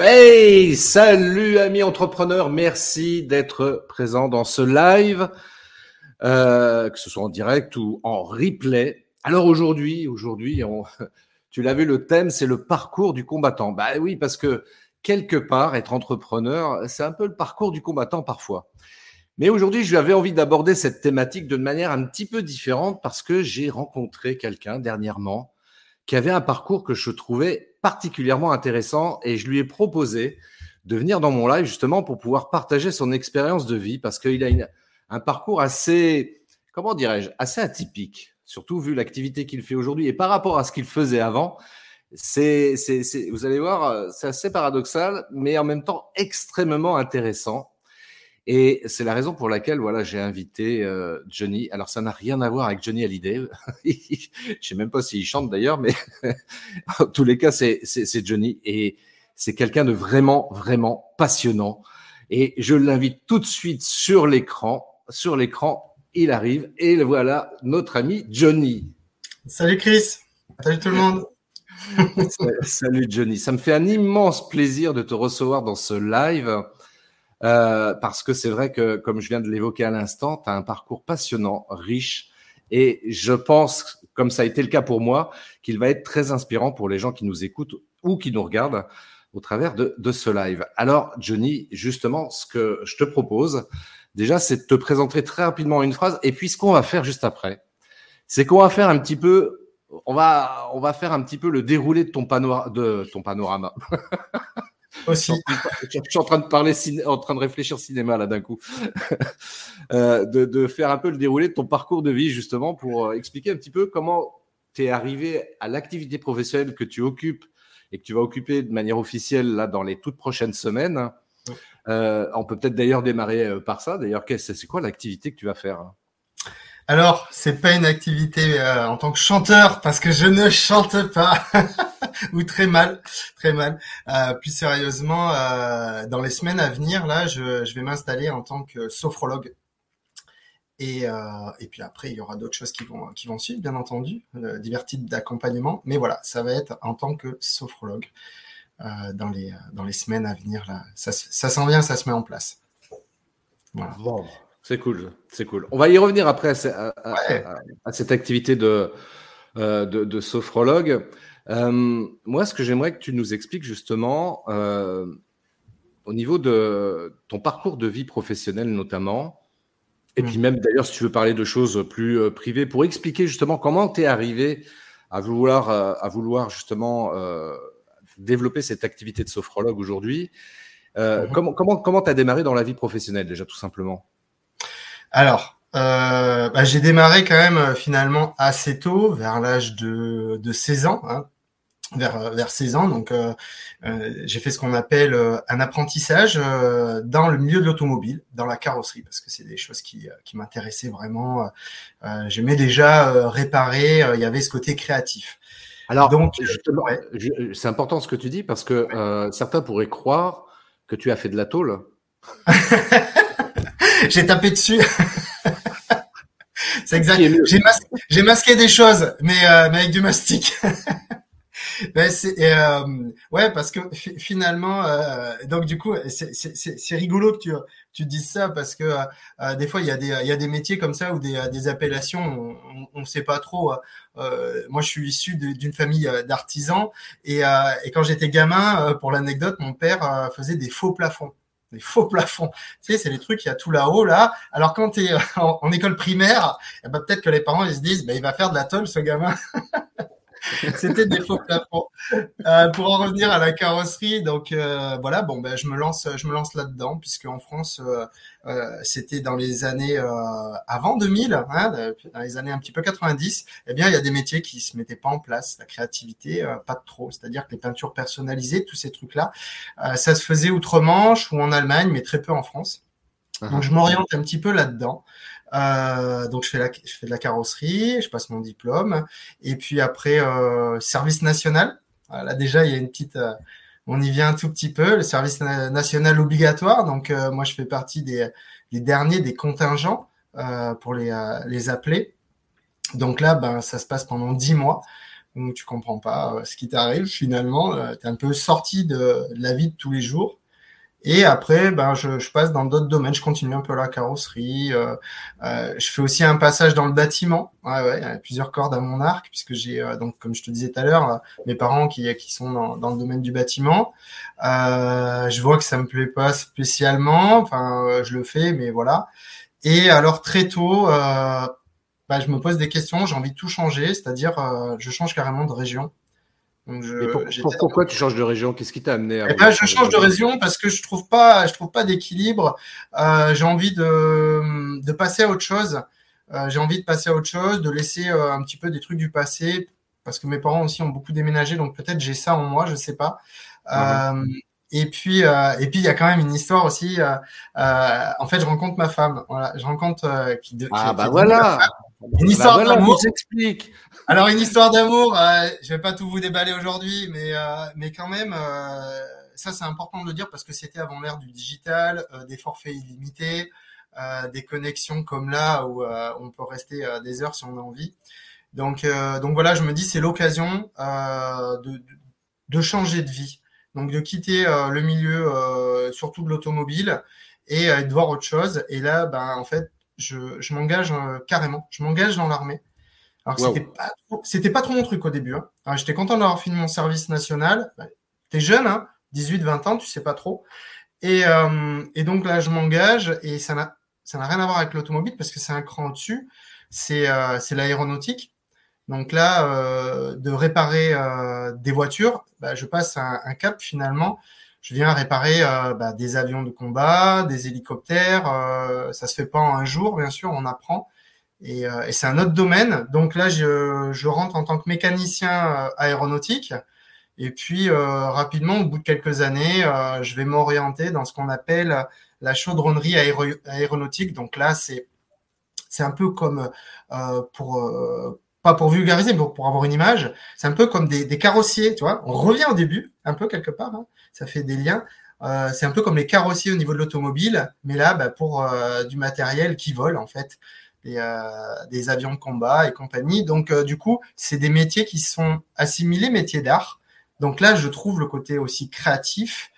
Hey, salut amis entrepreneurs, merci d'être présent dans ce live, euh, que ce soit en direct ou en replay. Alors aujourd'hui, aujourd'hui, tu l'as vu, le thème c'est le parcours du combattant. Bah oui, parce que quelque part, être entrepreneur, c'est un peu le parcours du combattant parfois. Mais aujourd'hui, je avais envie d'aborder cette thématique d'une manière un petit peu différente parce que j'ai rencontré quelqu'un dernièrement qui avait un parcours que je trouvais particulièrement intéressant et je lui ai proposé de venir dans mon live justement pour pouvoir partager son expérience de vie parce qu'il a un parcours assez, comment dirais-je, assez atypique, surtout vu l'activité qu'il fait aujourd'hui et par rapport à ce qu'il faisait avant. C'est, c'est, vous allez voir, c'est assez paradoxal, mais en même temps extrêmement intéressant. Et c'est la raison pour laquelle voilà, j'ai invité euh, Johnny. Alors, ça n'a rien à voir avec Johnny Hallyday. Je sais même pas s'il chante d'ailleurs, mais en tous les cas, c'est Johnny. Et c'est quelqu'un de vraiment, vraiment passionnant. Et je l'invite tout de suite sur l'écran. Sur l'écran, il arrive. Et voilà notre ami Johnny. Salut Chris. Salut tout le monde. Salut Johnny. Ça me fait un immense plaisir de te recevoir dans ce live. Euh, parce que c'est vrai que, comme je viens de l'évoquer à l'instant, tu as un parcours passionnant, riche, et je pense, comme ça a été le cas pour moi, qu'il va être très inspirant pour les gens qui nous écoutent ou qui nous regardent au travers de, de ce live. Alors, Johnny, justement, ce que je te propose, déjà, c'est de te présenter très rapidement une phrase, et puis ce qu'on va faire juste après, c'est qu'on va faire un petit peu, on va, on va faire un petit peu le déroulé de ton, panorama, de ton panorama. Aussi. Je suis en train de parler, en train de réfléchir cinéma là d'un coup, euh, de, de, faire un peu le déroulé de ton parcours de vie justement pour euh, expliquer un petit peu comment tu es arrivé à l'activité professionnelle que tu occupes et que tu vas occuper de manière officielle là dans les toutes prochaines semaines. Euh, on peut peut-être d'ailleurs démarrer par ça. D'ailleurs, c'est quoi l'activité que tu vas faire alors, c'est pas une activité euh, en tant que chanteur parce que je ne chante pas ou très mal, très mal. Euh, plus sérieusement, euh, dans les semaines à venir, là, je, vais m'installer en tant que sophrologue. Et, puis après, il y aura d'autres choses qui vont suivre, bien entendu, divers types d'accompagnement. Mais voilà, ça va être en tant que sophrologue dans les semaines à venir. Là, ça, s'en vient, ça se met en place. C'est cool, c'est cool. On va y revenir après à, cette activité de, euh, de, sophrologue. Euh, moi, ce que j'aimerais que tu nous expliques justement, euh, au niveau de ton parcours de vie professionnelle notamment, et puis mm. même d'ailleurs si tu veux parler de choses plus privées, pour expliquer justement comment tu es arrivé à vouloir, à vouloir justement développer cette activité de sophrologue aujourd'hui. Mm-hmm. Comment comment comment as démarré dans la vie professionnelle déjà tout simplement? Alors, euh, bah, j'ai démarré quand même euh, finalement assez tôt, vers l'âge de, de 16 ans, hein, vers, euh, vers 16 ans. Donc, euh, euh, j'ai fait ce qu'on appelle un apprentissage dans le milieu de l'automobile, dans la carrosserie, parce que c'est des choses qui, qui m'intéressaient vraiment. J'aimais déjà réparer, il y avait ce côté créatif. Alors, donc, c'est important ce que tu dis, parce que certains pourraient croire que tu as fait de la tôle. J'ai tapé dessus. C'est exact. J'ai masqué, des choses, mais, euh, mais avec du mastic. ben, euh, ouais, parce que finalement, euh, donc du coup, c'est rigolo que tu, tu dises ça parce que euh, des fois, il y, a des, il y a des métiers comme ça ou des, des appellations, on ne sait pas trop. moi, je suis issu d'une famille d'artisans et, et quand j'étais gamin, pour l'anecdote, mon père faisait des faux plafonds des faux plafonds. Tu sais, c'est les trucs, il y a tout là-haut, là. Alors, quand tu es en, école primaire, eh ben, peut-être que les parents, ils se disent, bah, il va faire de la tôle, ce gamin. C'était des faux plafonds. Euh, pour en revenir à la carrosserie, donc euh, voilà, bon ben je me lance, je me lance là-dedans puisque en France, euh, euh c'était dans les années euh, avant 2000, hein, dans les années un petit peu 90. Eh bien, il y a des métiers qui se mettaient pas en place, la créativité, pas de trop. C'est-à-dire que les peintures personnalisées, tous ces trucs-là, ça se faisait outre-Manche ou en Allemagne, mais très peu en France. Uh-huh. Donc je m'oriente un petit peu là-dedans. Euh, donc je fais, la, je fais de la carrosserie, je passe mon diplôme, et puis après euh, service national. Là déjà il y a une petite, euh, on y vient un tout petit peu, le service national obligatoire. Donc euh, moi je fais partie des, des derniers des contingents euh, pour les, les appeler. Donc là ben ça se passe pendant dix mois. Donc tu comprends pas ce qui t'arrive finalement. tu es un peu sorti de, de la vie de tous les jours. Et après, ben, je, je passe dans d'autres domaines. Je continue un peu la carrosserie. Euh, euh, je fais aussi un passage dans le bâtiment. Ouais, ouais, il y a plusieurs cordes à mon arc, puisque j'ai, euh, donc, comme je te disais tout à l'heure, euh, mes parents qui, qui sont dans, dans, le domaine du bâtiment. Euh, je vois que ça me plaît pas spécialement. Enfin, je le fais, mais voilà. Et alors très tôt, bah, je me pose des questions. J'ai envie de tout changer, c'est-à-dire, je change carrément de région. Donc je, pourquoi tu changes de région? Qu'est-ce qui t'a amené à eh ben, Je change de région parce que je trouve pas, je trouve pas d'équilibre. Euh, j'ai envie de, de passer à autre chose. Euh, j'ai envie de passer à autre chose, de laisser euh, un petit peu des trucs du passé parce que mes parents aussi ont beaucoup déménagé, donc peut-être j'ai ça en moi, je sais pas. Et puis, et puis il y a quand même une histoire aussi. En fait, je rencontre ma femme. Voilà, je rencontre qui, de, ah bah voilà. Une histoire d'amour. Alors une histoire d'amour. je vais pas tout vous déballer aujourd'hui, mais mais quand même, ça c'est important de le dire parce que c'était avant l'ère du digital, des forfaits illimités, des connexions comme là où on peut rester des heures si on a envie. Donc donc voilà, je me dis c'est l'occasion de, de changer de vie donc de quitter euh, le milieu euh, surtout de l'automobile et euh, de voir autre chose. Et là, ben, en fait, je, je m'engage carrément. Je m'engage dans l'armée. Alors c'était pas trop, c'était pas trop mon truc au début. Hein. J'étais content d'avoir fini mon service national. Tu T'es jeune, hein, 18, 20 ans, tu sais pas trop. Et, euh, et donc là, je m'engage et ça n'a ça n'a rien à voir avec l'automobile parce que c'est un cran au-dessus. C'est euh, c'est l'aéronautique. Donc là, euh, de réparer euh, des voitures, bah, je passe un, cap finalement. Je viens réparer euh, bah, des avions de combat, des hélicoptères. Ça se fait pas en un jour, bien sûr, on apprend. Et, c'est un autre domaine. Donc là, je, je, rentre en tant que mécanicien aéronautique. Et puis rapidement, au bout de quelques années, je vais m'orienter dans ce qu'on appelle la chaudronnerie aéronautique. Donc là, c'est c'est un peu comme pour pour vulgariser, mais pour, avoir une image, c'est un peu comme des, carrossiers, tu vois. On revient au début, un peu quelque part, hein. ça fait des liens. Euh, c'est un peu comme les carrossiers au niveau de l'automobile, mais là, bah, pour euh, du matériel qui vole, en fait, des, euh, avions de combat et compagnie. Donc, du coup, c'est des métiers qui sont assimilés métiers d'art. Donc là, je trouve le côté aussi créatif.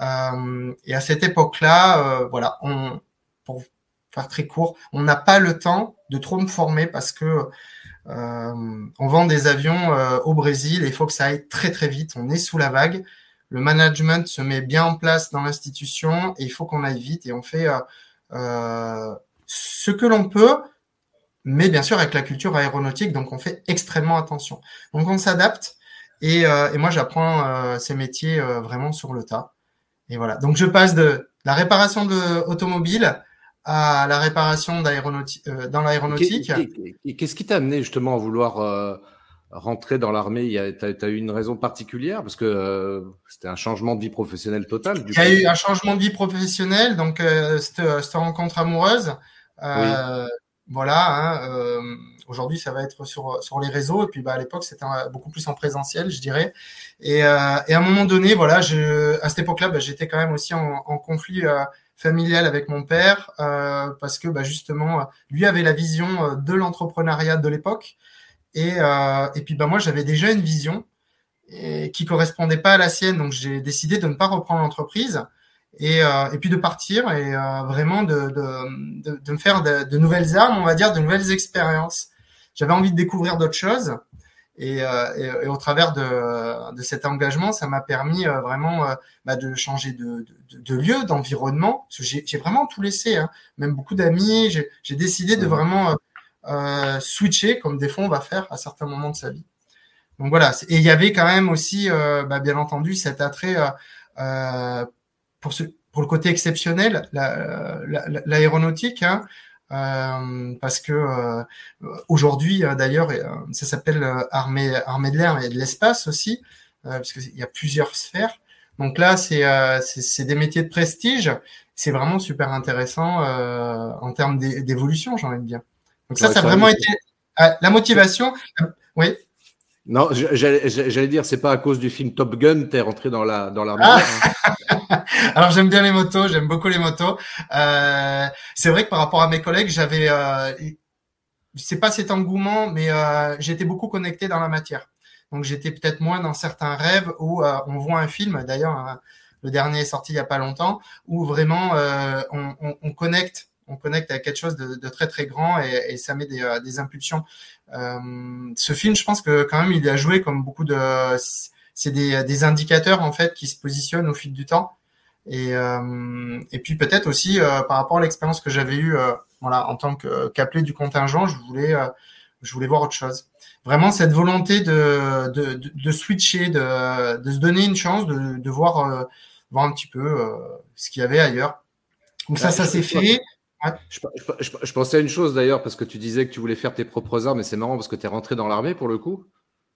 Et à cette époque-là, voilà, on, pour faire très court, on n'a pas le temps de trop me former parce que on vend des avions euh, au Brésil et il faut que ça aille très très vite. On est sous la vague. Le management se met bien en place dans l'institution et il faut qu'on aille vite et on fait euh, ce que l'on peut, mais bien sûr avec la culture aéronautique, donc on fait extrêmement attention. Donc on s'adapte et, et, moi j'apprends ces métiers vraiment sur le tas. Et voilà. Donc je passe de la réparation de automobile à la réparation euh, dans l'aéronautique. Qu'est-ce qui t'a amené justement à vouloir euh, rentrer dans l'armée? Tu as, as, eu une raison particulière? Parce que euh, c'était un changement de vie professionnelle total. Il y a eu un changement de vie professionnelle, donc cette, cette, rencontre amoureuse. Voilà, hein, aujourd'hui ça va être sur, sur les réseaux, et puis bah, à l'époque c'était beaucoup plus en présentiel, je dirais. Et, et à un moment donné, voilà, à cette époque-là, bah, j'étais quand même aussi en, conflit familiale avec mon père euh, parce que bah, justement lui avait la vision euh, de l'entrepreneuriat de l'époque. Et, euh, et puis bah moi j'avais déjà une vision et, qui correspondait pas à la sienne. Donc j'ai décidé de ne pas reprendre l'entreprise et, euh, et puis de partir et euh, vraiment de, de, de, me faire de nouvelles armes on va dire de nouvelles expériences j'avais envie de découvrir d'autres choses et, euh, et, et, au travers de, de cet engagement, ça m'a permis euh, vraiment euh, bah, de changer de, de, de lieu, d'environnement. J'ai vraiment tout laissé, hein. même beaucoup d'amis. J'ai décidé de vraiment switcher, comme des fois on va faire à certains moments de sa vie. Donc voilà. Et il y avait quand même aussi, bah, bien entendu, cet attrait pour ce pour le côté exceptionnel, l'aéronautique. La, hein, parce que aujourd'hui, d'ailleurs, ça s'appelle armée, armée de l'air et de l'espace aussi, parce qu'il y a plusieurs sphères. Donc là, euh, c'est des métiers de prestige. C'est vraiment super intéressant euh, en termes d'évolution, j'ai envie de dire. Donc ça, ça a vraiment été ah, la motivation. Oui. Non, j'allais dire, c'est pas à cause du film Top Gun, t'es rentré dans la dans l'armée. Ah. Alors j'aime bien les motos, j'aime beaucoup les motos. Euh, c'est vrai que par rapport à mes collègues, j'avais, euh, sais pas cet engouement, mais euh, j'étais beaucoup connecté dans la matière. Donc j'étais peut-être moins dans certains rêves où euh, on voit un film, d'ailleurs hein, le dernier est sorti il y a pas longtemps, où vraiment euh, on, on, on, connecte, on connecte à quelque chose de, de très très grand et, et ça met des, euh, des impulsions. ce film, je pense que quand même il a joué comme beaucoup de, c'est des, des indicateurs en fait qui se positionnent au fil du temps. Et, et puis peut-être aussi par rapport à l'expérience que j'avais eue, voilà, en tant qu'appelé du contingent, je voulais, je voulais voir autre chose vraiment cette volonté de, de, de, switcher, de, de, se donner une chance, de, de voir, euh, voir un petit peu euh, ce qu'il y avait ailleurs. Donc ça, ça s'est fait. Je, je, pensais à une chose d'ailleurs, parce que tu disais que tu voulais faire tes propres armes, mais c'est marrant parce que tu es rentré dans l'armée pour le coup.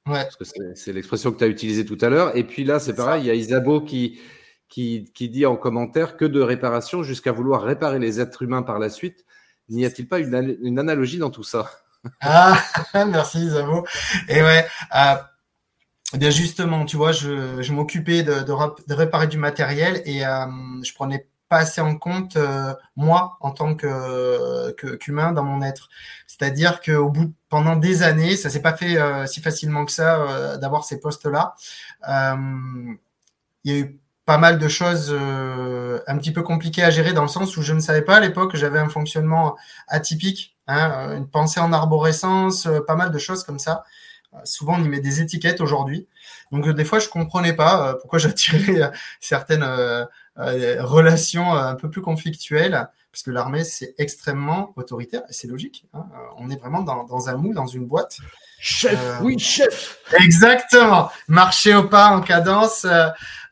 Ouais. Parce que c'est l'expression que tu as utilisée tout à l'heure. Et puis là, c'est pareil, il y a Isabeau qui, qui, dit en commentaire que de réparation jusqu'à vouloir réparer les êtres humains par la suite. N'y a-t-il pas une, analogie dans tout ça? Ah, merci Zabo. Et ouais, euh, bien justement, tu vois, je, je m'occupais de, de, réparer du matériel et euh, je prenais pas assez en compte euh, moi en tant que qu'humain dans mon être. C'est-à-dire qu'au bout pendant des années, ça s'est pas fait euh, si facilement que ça euh, d'avoir ces postes-là. Il y a eu pas mal de choses un petit peu compliquées à gérer dans le sens où je ne savais pas à l'époque, j'avais un fonctionnement atypique Hein, euh, une pensée en arborescence, euh, pas mal de choses comme ça. Euh, souvent, on y met des étiquettes aujourd'hui. Donc, des fois, je comprenais pas pourquoi j'attirais certaines relations un peu plus conflictuelles, parce que l'armée, c'est extrêmement autoritaire, et c'est logique. Hein. On est vraiment dans, dans, un moule, dans une boîte. Chef, oui, chef. Exactement. Marcher au pas en cadence.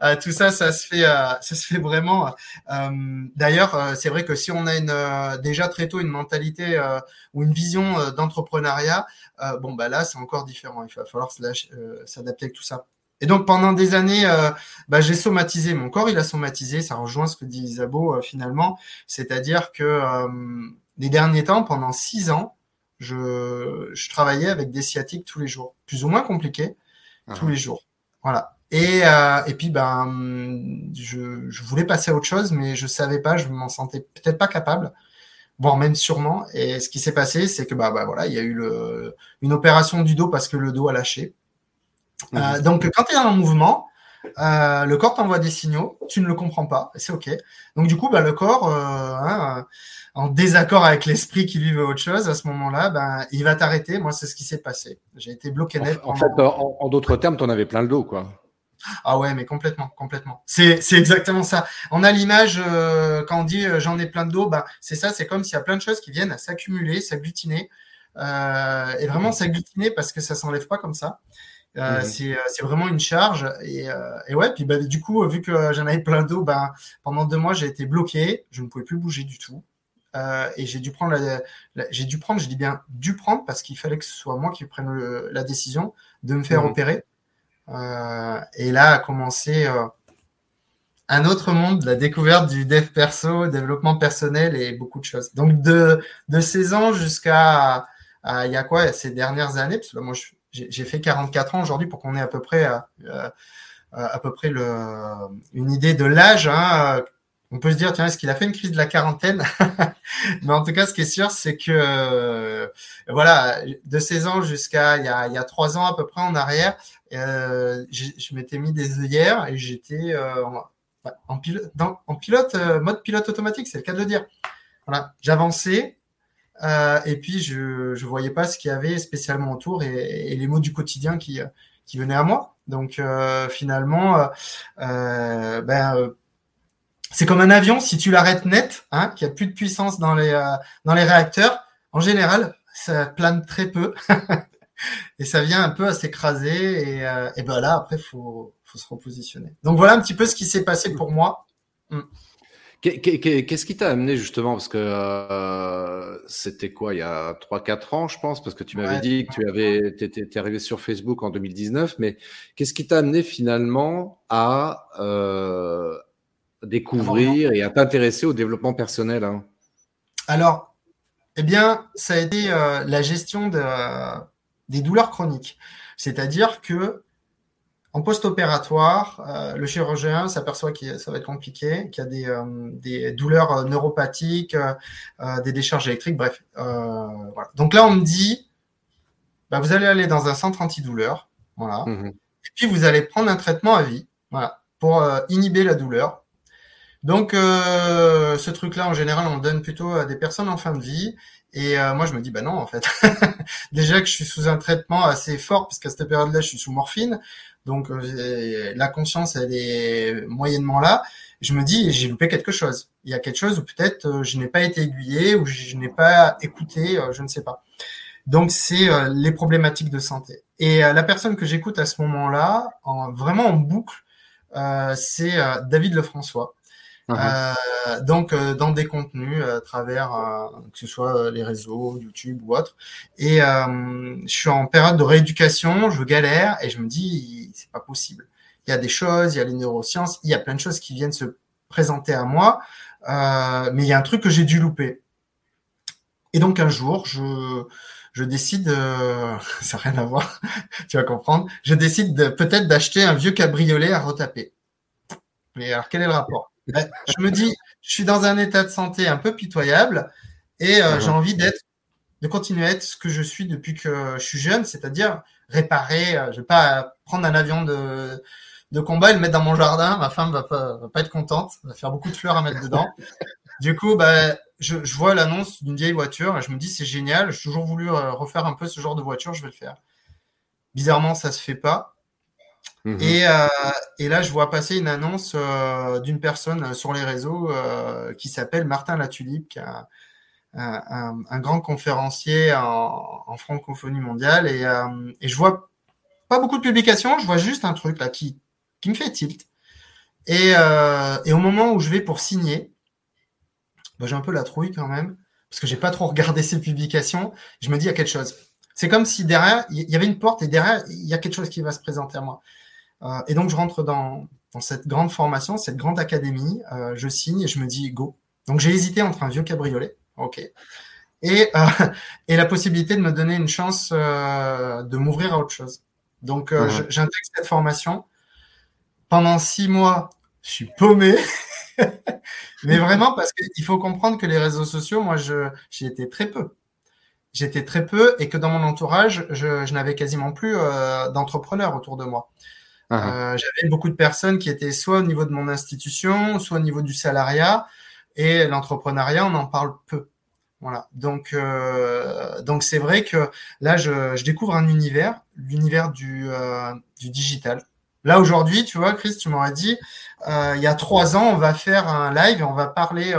Euh, tout ça, ça se fait, euh, ça se fait vraiment. Euh, d'ailleurs, c'est vrai que si on a une, déjà très tôt une mentalité ou une vision d'entrepreneuriat, bon bah là, c'est encore différent. Il va falloir s'adapter avec tout ça. Et donc pendant des années, bah, j'ai somatisé mon corps, il a somatisé. Ça rejoint ce que dit Isabeau finalement, c'est-à-dire que les derniers temps, pendant six ans, je, je, travaillais avec des sciatiques tous les jours, plus ou moins compliqués, tous ah. les jours. Voilà. Et, euh, et puis, ben, je, je, voulais passer à autre chose, mais je savais pas, je m'en sentais peut-être pas capable, voire même sûrement. Et ce qui s'est passé, c'est que bah, bah voilà, il y a eu le, une opération du dos parce que le dos a lâché. Euh, mhm. donc, quand tu es en mouvement, euh, le corps t'envoie des signaux, tu ne le comprends pas, c'est ok. Donc du coup, bah, le corps, euh, hein, en désaccord avec l'esprit qui lui veut autre chose, à ce moment-là, ben, il va t'arrêter. Moi, c'est ce qui s'est passé. J'ai été bloqué net. En, fait, en, en d'autres termes, tu en avais plein le dos, quoi. Ah ouais, mais complètement, complètement. C'est, c'est exactement ça. On a l'image euh, quand on dit euh, j'en ai plein de dos, bah c'est ça, c'est comme s'il y a plein de choses qui viennent à s'accumuler, s'agglutiner, euh, et vraiment s'agglutiner parce que ça s'enlève pas comme ça. Euh, c'est, c'est vraiment une charge. Et, et ouais puis bah, du coup vu que j'en avais plein d'eau bah, pendant deux mois j'ai été bloqué. Je ne pouvais plus bouger du tout. Et j'ai dû prendre j'ai dû prendre je dis bien dû prendre parce qu'il fallait que ce soit moi qui prenne la décision de me faire mmh. opérer. Euh, et là a commencé euh, un autre monde, la découverte du dev perso, développement personnel et beaucoup de choses. Donc de, de 16 ans jusqu'à il y a quoi ces dernières années, parce que moi j'ai fait 44 ans aujourd'hui pour qu'on ait à peu près à, euh, à peu près le, une idée de l'âge. Hein, on peut se dire, tiens, est-ce qu'il a fait une crise de la quarantaine? Mais en tout cas, ce qui est sûr, c'est que euh, voilà, de 16 ans jusqu'à il y a, il y a 3 ans à peu près en arrière, euh, je m'étais mis des œillères et j'étais euh, en, pilote, en pilote euh, mode pilote automatique, c'est le cas de le dire. Voilà, j'avançais euh, et puis je je voyais pas ce qu'il y avait spécialement autour et, et, les mots du quotidien qui qui venaient à moi. Donc finalement, ben c'est comme un avion, si tu l'arrêtes net, hein, qu'il n'y a plus de puissance dans les, euh, dans les réacteurs, en général, ça plane très peu. et ça vient un peu à s'écraser et, euh, et ben là après faut faut se repositionner. Donc voilà un petit peu ce qui s'est passé pour moi. Mm. Qu'est-ce qui t'a amené justement? Parce que euh, c'était quoi il y a 3-4 ans je pense? Parce que tu m'avais dit que tu avais étais arrivé sur Facebook en 2019 mais qu'est-ce qui t'a amené finalement à euh, découvrir et à t'intéresser au développement personnel hein? Alors eh bien ça a été euh, la gestion de, des douleurs chroniques. C'est-à-dire que en post-opératoire, euh, le chirurgien s'aperçoit que ça va être compliqué, qu'il y a des, euh, des douleurs euh, neuropathiques, des décharges électriques, bref. Voilà. Donc là, on me dit, bah, vous allez aller dans un centre antidouleur, voilà, mmh et puis vous allez prendre un traitement à vie, voilà, pour inhiber la douleur. Donc, ce truc-là, en général, on le donne plutôt à des personnes en fin de vie. Et moi, je me dis, bah non, en fait. Déjà que je suis sous un traitement assez fort, puisqu'à cette période-là, je suis sous morphine. Donc euh, la conscience, elle est moyennement là. Je me dis, j'ai loupé quelque chose. Il y a quelque chose où peut-être euh, je n'ai pas été aiguillé ou je n'ai pas écouté, euh, je ne sais pas. Donc c'est les problématiques de santé. Et la personne que j'écoute à ce moment-là, en, vraiment en boucle, c'est David Lefrançois. Uh-huh. Euh, donc euh, dans des contenus à travers que ce soit les réseaux, YouTube ou autre. Et je suis en période de rééducation, je galère et je me dis c'est pas possible. Il y a des choses, il y a les neurosciences, il y a plein de choses qui viennent se présenter à moi, euh, mais il y a un truc que j'ai dû louper. Et donc un jour, je je décide, euh, ça n'a rien à voir, tu vas comprendre, je décide de, peut-être d'acheter un vieux cabriolet à retaper. Mais alors quel est le rapport? Je me dis, je suis dans un état de santé un peu pitoyable et euh, j'ai envie d'être, de continuer à être ce que je suis depuis que je suis jeune, c'est-à-dire réparer. Euh, je vais pas prendre un avion de, de combat et le mettre dans mon jardin. Ma femme va pas, va pas être contente, va faire beaucoup de fleurs à mettre dedans. Du coup, bah, je, je vois l'annonce d'une vieille voiture et je me dis c'est génial. J'ai toujours voulu euh, refaire un peu ce genre de voiture, je vais le faire. Bizarrement, ça se fait pas. Mmh et, euh, et, là, je vois passer une annonce euh, d'une personne sur les réseaux euh, qui s'appelle Martin Latulipe, qui un, un, grand conférencier en, en, francophonie mondiale. Et, euh, et, je vois pas beaucoup de publications, je vois juste un truc là qui, qui me fait tilt. Et, et au moment où je vais pour signer, bah, j'ai un peu la trouille quand même, parce que j'ai pas trop regardé ces publications. Je me dis, il y a quelque chose. C'est comme si derrière, il y avait une porte et derrière, il y a quelque chose qui va se présenter à moi. Euh, et donc, je rentre dans, dans, cette grande formation, cette grande académie. Euh, je signe et je me dis go. Donc, j'ai hésité entre un vieux cabriolet, ok, et, euh, et la possibilité de me donner une chance de m'ouvrir à autre chose. Donc, j'intègre cette formation. Pendant six mois, je suis paumé. Mais vraiment, parce qu'il faut comprendre que les réseaux sociaux, moi, j'y étais très peu. J'étais très peu et que dans mon entourage, je, je n'avais quasiment plus euh, d'entrepreneurs autour de moi. Ah. Euh, j'avais beaucoup de personnes qui étaient soit au niveau de mon institution, soit au niveau du salariat, et l'entrepreneuriat, on en parle peu. Voilà. Donc, euh, donc c'est vrai que là, je, je découvre un univers, l'univers du, euh, du digital. Là aujourd'hui, tu vois, Chris, tu m'aurais dit, euh, il y a trois ans, on va faire un live et on va parler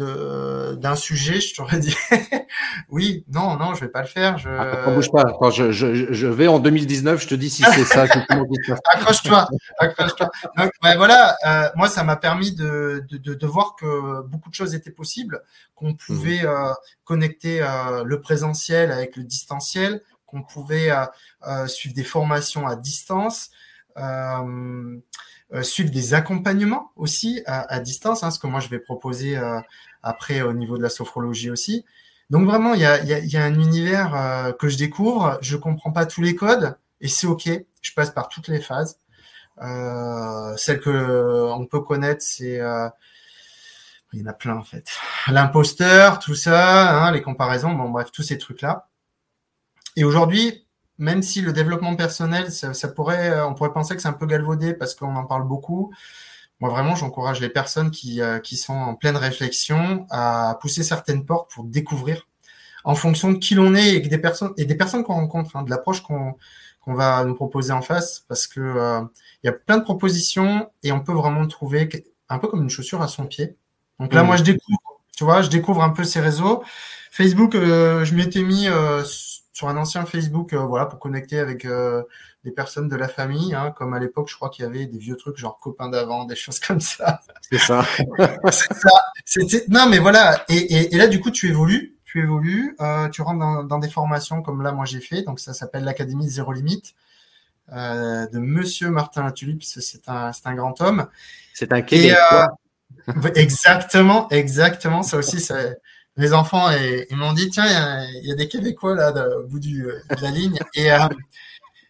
euh, d'un sujet, je t'aurais dit oui, non, non, je vais pas le faire. Je... Ah, bouge pas. Attends, je, je, je, vais en 2019, je te dis si c'est ça. accroche-toi, accroche-toi. voilà, euh, moi, ça m'a permis de, de, de, voir que beaucoup de choses étaient possibles, qu'on pouvait mmh. euh, connecter euh, le présentiel avec le distanciel, qu'on pouvait euh, suivre des formations à distance. Euh, euh, suivre des accompagnements aussi à, à distance, hein, ce que moi je vais proposer euh, après au niveau de la sophrologie aussi. Donc vraiment, il y a, y, a, y a, un univers euh, que je découvre, je comprends pas tous les codes et c'est ok. Je passe par toutes les phases. Euh, celle que on peut connaître, c'est il y en a plein en fait. L'imposteur, tout ça, hein, les comparaisons, bon bref, tous ces trucs là. Et aujourd'hui, même si le développement personnel, ça, pourrait, euh, on pourrait penser que c'est un peu galvaudé parce qu'on en parle beaucoup. Moi, vraiment, j'encourage les personnes qui, euh, qui sont en pleine réflexion à pousser certaines portes pour découvrir en fonction de qui l'on est et des personnes et des personnes qu'on rencontre, hein, de l'approche qu'on qu'on va nous proposer en face, parce que euh, il y a plein de propositions et on peut vraiment trouver un peu comme une chaussure à son pied. Donc là, mmh. moi, je découvre, tu vois, je découvre un peu ces réseaux. Facebook, je m'étais mis sur un ancien Facebook, voilà, pour connecter avec des personnes de la famille, hein, comme à l'époque, je crois qu'il y avait des vieux trucs genre copains d'avant, des choses comme ça. C'est ça. c'est ça. Non, mais voilà. Et, et, et, là, du coup, tu évolues, tu évolues, euh, tu rentres dans, dans, des formations comme là, moi j'ai fait. Donc ça s'appelle l'Académie Zéro Limite euh, de Monsieur Martin Latulippe. C'est un, c'est un grand homme. C'est un Québécois. Euh, exactement, exactement. Ça aussi, c'est les enfants et ils m'ont dit tiens, il y, y, a des Québécois là au bout du, de la ligne et euh,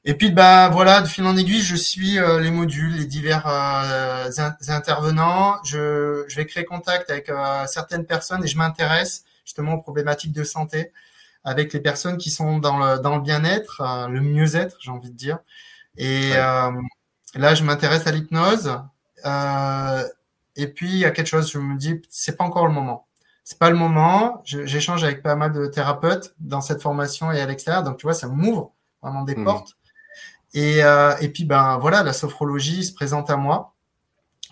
et puis bah voilà, de fil en aiguille, je suis euh, les modules, les divers euh, intervenants. Je, je, vais créer contact avec euh, certaines personnes et je m'intéresse justement aux problématiques de santé avec les personnes qui sont dans le, dans le bien-être, euh, le mieux-être, j'ai envie de dire. Et là, je m'intéresse à l'hypnose. et puis il y a quelque chose, je me dis, c'est pas encore le moment. C'est pas le moment. J'échange avec pas mal de thérapeutes dans cette formation et à l'extérieur, donc tu vois, ça m'ouvre vraiment des mmh. portes. Et, euh, et puis, ben voilà, la sophrologie se présente à moi.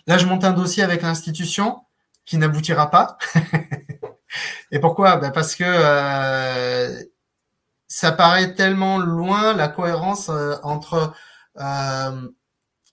Là, je monte un dossier avec l'institution qui n'aboutira pas. et pourquoi? Ben Parce que euh, ça paraît tellement loin la cohérence euh, entre euh,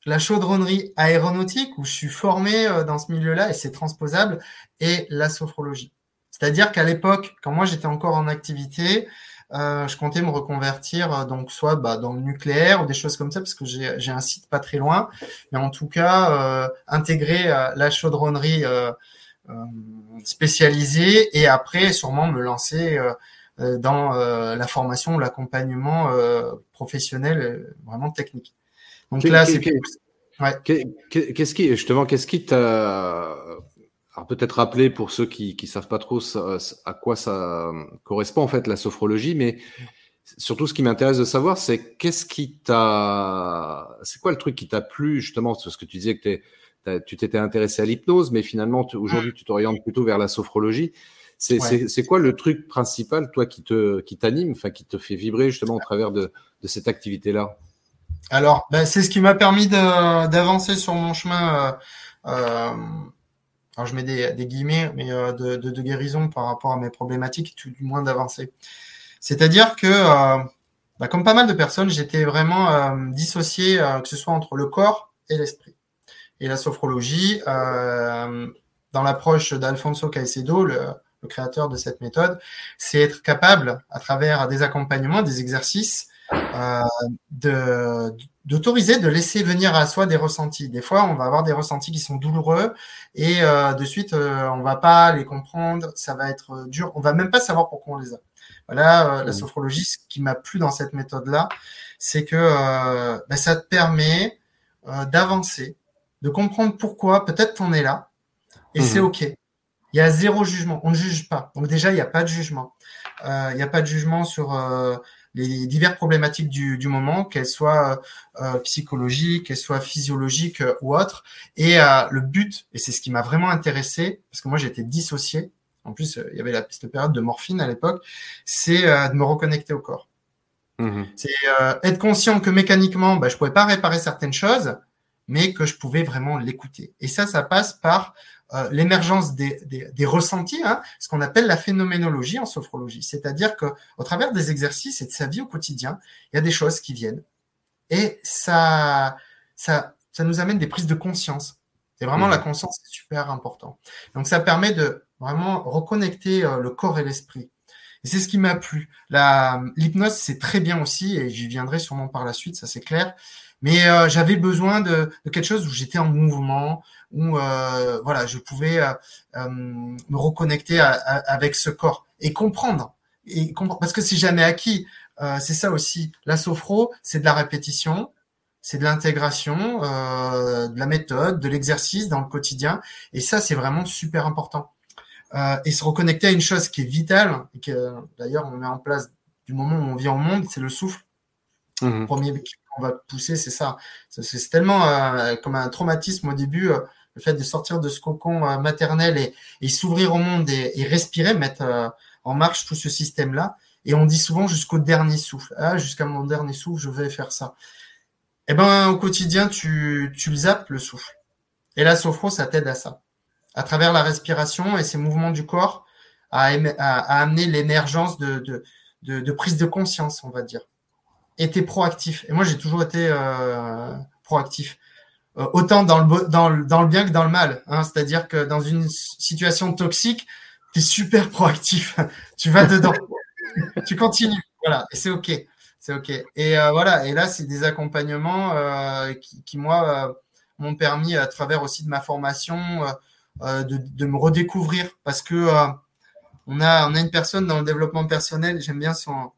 la chaudronnerie aéronautique, où je suis formé euh, dans ce milieu-là et c'est transposable, et la sophrologie. C'est-à-dire qu'à l'époque, quand moi j'étais encore en activité, euh, je comptais me reconvertir euh, donc soit bah, dans le nucléaire ou des choses comme ça parce que j'ai un site pas très loin, mais en tout cas euh, intégrer euh, la chaudronnerie euh, spécialisée et après sûrement me lancer dans la formation ou l'accompagnement professionnel vraiment technique. Donc là, c'est. Qu'est-ce qui justement, qu'est-ce qui t'a alors peut-être rappeler pour ceux qui ne savent pas trop à quoi ça correspond en fait la sophrologie, mais surtout ce qui m'intéresse de savoir, c'est qu'est-ce qui t'a, c'est quoi le truc qui t'a plu justement, ce que tu disais que tu t'étais intéressé à l'hypnose, mais finalement aujourd'hui tu t'orientes plutôt vers la sophrologie. C'est ouais. quoi le truc principal, toi, qui te qui t'anime, enfin qui te fait vibrer justement au travers de, de cette activité-là? Alors, ben, c'est ce qui m'a permis d'avancer sur mon chemin. Euh, euh, alors je mets des, guillemets, mais euh, de, guérison par rapport à mes problématiques, du moins d'avancer. C'est-à-dire que, bah, comme pas mal de personnes, j'étais vraiment dissocié, que ce soit entre le corps et l'esprit. Et la sophrologie, dans l'approche d'Alfonso Caicedo, le, le, créateur de cette méthode, c'est être capable, à travers des accompagnements, des exercices, de d'autoriser, de laisser venir à soi des ressentis. Des fois, on va avoir des ressentis qui sont douloureux et euh, de suite, euh, on va pas les comprendre, ça va être euh, dur, on va même pas savoir pourquoi on les a. Voilà, euh, la mmh. sophrologie, ce qui m'a plu dans cette méthode-là, c'est que euh, bah, ça te permet d'avancer, de comprendre pourquoi peut-être on est là, et mmh. c'est ok. Il y a zéro jugement, on ne juge pas. Donc déjà, il n'y a pas de jugement. Il n'y a pas de jugement sur les diverses problématiques du, du moment, qu'elles soient euh, psychologiques, qu'elles soient physiologiques euh, ou autres. Et euh, le but, et c'est ce qui m'a vraiment intéressé, parce que moi j'étais dissocié, en plus euh, il y avait la, cette période de morphine à l'époque, c'est euh, de me reconnecter au corps. Mmh. C'est être conscient que mécaniquement, bah, je pouvais pas réparer certaines choses, mais que je pouvais vraiment l'écouter. Et ça, ça passe par euh, l'émergence des, des, des, ressentis, hein, ce qu'on appelle la phénoménologie en sophrologie. C'est-à-dire que au travers des exercices et de sa vie au quotidien, il y a des choses qui viennent et ça, ça, ça nous amène des prises de conscience. Et vraiment, mmh. la conscience est super important. Donc, ça permet de vraiment reconnecter euh, le corps et l'esprit. Et c'est ce qui m'a plu. L'hypnose, c'est très bien aussi, et j'y viendrai sûrement par la suite, ça c'est clair. Mais euh, j'avais besoin de, de, quelque chose où j'étais en mouvement, où euh, voilà, je pouvais euh, euh, me reconnecter à, à, avec ce corps et comprendre. Et comprendre parce que c'est jamais acquis. C'est ça aussi. La sophro, c'est de la répétition, c'est de l'intégration, de la méthode, de l'exercice dans le quotidien. Et ça, c'est vraiment super important. et se reconnecter à une chose qui est vitale, et que d'ailleurs on met en place du moment où on vit en monde, c'est le souffle. Mmh. Premier qu'on va pousser, c'est ça. C'est tellement euh, comme un traumatisme au début le fait de sortir de ce cocon euh, maternel et, et s'ouvrir au monde et, et respirer, mettre euh, en marche tout ce système-là. Et on dit souvent jusqu'au dernier souffle. Ah, jusqu'à mon dernier souffle, je vais faire ça. Eh ben, au quotidien, tu, tu zappes, le souffle. Et la sophro, ça t'aide à ça. À travers la respiration et ces mouvements du corps, à, à, à amener l'émergence de, de, de, prise de conscience, on va dire. T'es proactif. Et moi, j'ai toujours été euh, proactif. Euh, autant dans le, dans, le, dans le bien que dans le mal. Hein. C'est-à-dire que dans une situation toxique, tu es super proactif. tu vas dedans. tu continues. Voilà. Et c'est OK. C'est OK. Et euh, voilà. Et là, c'est des accompagnements qui, qui, moi, m'ont permis, à travers aussi de ma formation, de, de, me redécouvrir. Parce que on, a, on a une personne dans le développement personnel, j'aime bien son,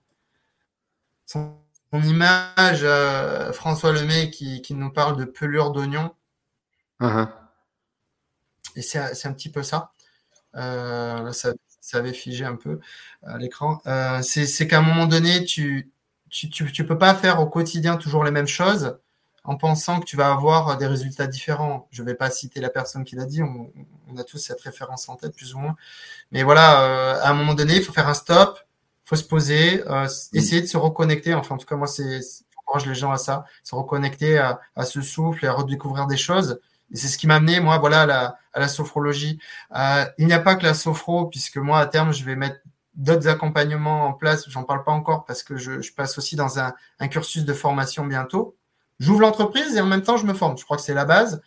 son mon image, euh, François Lemay qui, qui, nous parle de pelure d'oignon. Uh-huh. Et c'est un petit peu ça. Euh, ça. ça. avait figé un peu à l'écran. Euh, c'est qu'à un moment donné, tu, tu, tu, tu, peux pas faire au quotidien toujours les mêmes choses en pensant que tu vas avoir des résultats différents. Je vais pas citer la personne qui l'a dit, on, on, a tous cette référence en tête plus ou moins. Mais voilà, à un moment donné, il faut faire un stop, faut se poser, euh, mm. essayer de se reconnecter. Enfin, en tout cas, moi, c'est j'encourage les gens à ça, se reconnecter à, à, ce souffle et à redécouvrir des choses. Et c'est ce qui m'a amené, moi, voilà, à la, à la sophrologie. Euh, il n'y a pas que la sophro, puisque moi, à terme, je vais mettre d'autres accompagnements en place. J'en parle pas encore parce que je, je passe aussi dans un, un cursus de formation bientôt. J'ouvre l'entreprise et en même temps, je me forme. Je crois que c'est la base.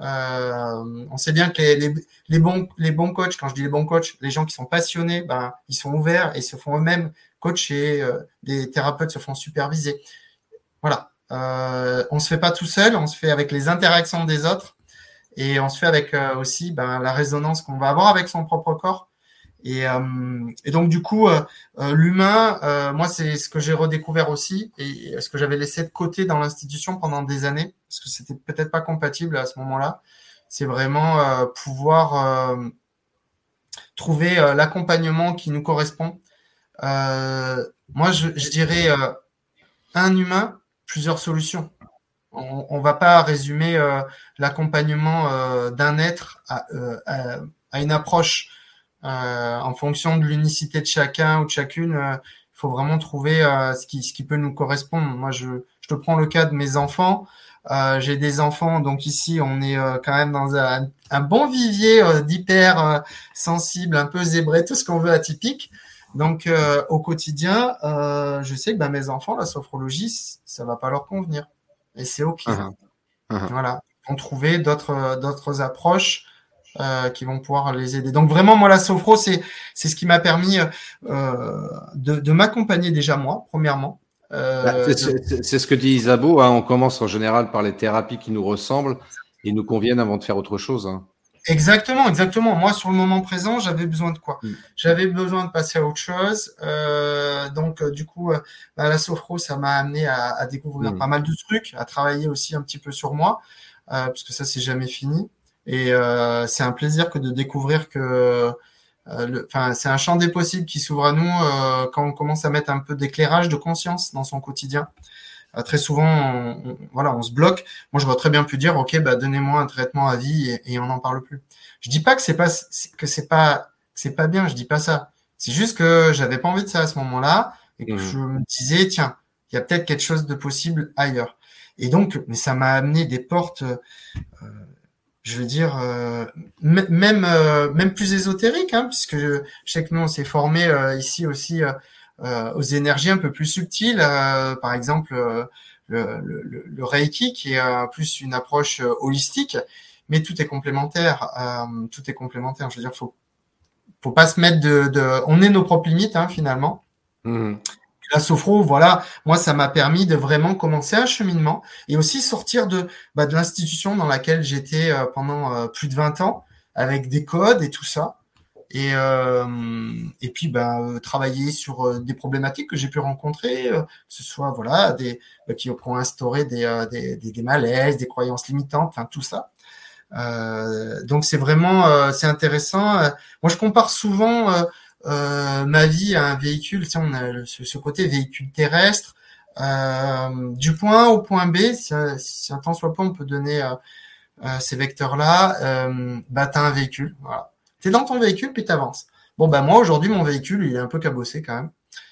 Euh, on sait bien que les, les, bons, les coachs, quand je dis les bons coachs, les gens qui sont passionnés, ben, ils sont ouverts et se font eux-mêmes coacher. Euh, des thérapeutes se font superviser. Voilà. Euh, on se fait pas tout seul, on se fait avec les interactions des autres et on se fait avec euh, aussi ben, la résonance qu'on va avoir avec son propre corps. Et, euh, et, donc du coup, euh, euh l'humain, moi c'est ce que j'ai redécouvert aussi et ce que j'avais laissé de côté dans l'institution pendant des années, parce que c'était peut-être pas compatible à ce moment-là. C'est vraiment pouvoir trouver l'accompagnement qui nous correspond. moi, je, dirais un humain, plusieurs solutions. On, on va pas résumer l'accompagnement d'un être à, une approche en fonction de l'unicité de chacun ou de chacune, euh, il faut vraiment trouver euh, ce, qui, ce qui peut nous correspondre. Moi, je, je te prends le cas de mes enfants. Euh, j'ai des enfants, donc ici on est euh, quand même dans un, un bon vivier euh, d'hyper sensible, un peu zébré, tout ce qu'on veut atypique. Donc au quotidien, je sais que bah, mes enfants, la sophrologie, ça va pas leur convenir, et c'est ok. Uh-huh. Uh-huh. Voilà, on trouver d'autres d'autres approches euh, qui vont pouvoir les aider. Donc vraiment, moi, la sophro, c'est c'est ce qui m'a permis euh, de, de m'accompagner déjà moi, premièrement. Euh, bah, c'est ce que dit Isabeau. Hein. on commence en général par les thérapies qui nous ressemblent et nous conviennent avant de faire autre chose. Hein. Exactement, exactement. Moi, sur le moment présent, j'avais besoin de quoi? Mm. J'avais besoin de passer à autre chose. Euh, donc, euh, du coup, euh, bah, la sophro, ça m'a amené à, à découvrir mm. pas mal de trucs, à travailler aussi un petit peu sur moi, euh, parce que ça, c'est jamais fini. Et euh, c'est un plaisir que de découvrir que euh, enfin, c'est un champ des possibles qui s'ouvre à nous euh, quand on commence à mettre un peu d'éclairage de conscience dans son quotidien. Euh, très souvent, on, voilà, on se bloque. Moi, vois très bien pu dire, ok, bah, donnez-moi un traitement à vie et, et on n'en parle plus. Je dis pas que c'est pas que c'est pas c'est pas bien. Je dis pas ça. C'est juste que j'avais pas envie de ça à ce moment-là et que mmh. je me disais, tiens, il y a peut-être quelque chose de possible ailleurs. Et donc, mais ça m'a amené des portes. Euh, je veux dire, euh, même euh, même plus ésotérique, hein, puisque je, sais que nous on s'est formé euh, ici aussi aux énergies un peu plus subtiles, par exemple le, le, le, Reiki qui est plus une approche holistique, mais tout est complémentaire, tout est complémentaire. Je veux dire, faut faut pas se mettre de, de on est nos propres limites hein, finalement. Mmh la sophro, voilà, moi, ça m'a permis de vraiment commencer un cheminement et aussi sortir de, bah, de l'institution dans laquelle j'étais euh, pendant euh, plus de 20 ans, avec des codes et tout ça. Et, euh, et puis, bah, travailler sur des problématiques que j'ai pu rencontrer, que ce soit, voilà, des, bah, qui ont instauré des, des, des, malaises, des croyances limitantes, enfin, tout ça. donc, c'est vraiment, c'est intéressant. Moi, je compare souvent euh, ma vie a un véhicule, on a ce, côté véhicule terrestre, euh, du point A au point B, si, si un temps soit pas, on peut donner euh, ces vecteurs-là, bah t'as un véhicule, voilà. T'es dans ton véhicule puis t'avances. Bon bah moi aujourd'hui mon véhicule il est un peu cabossé quand même,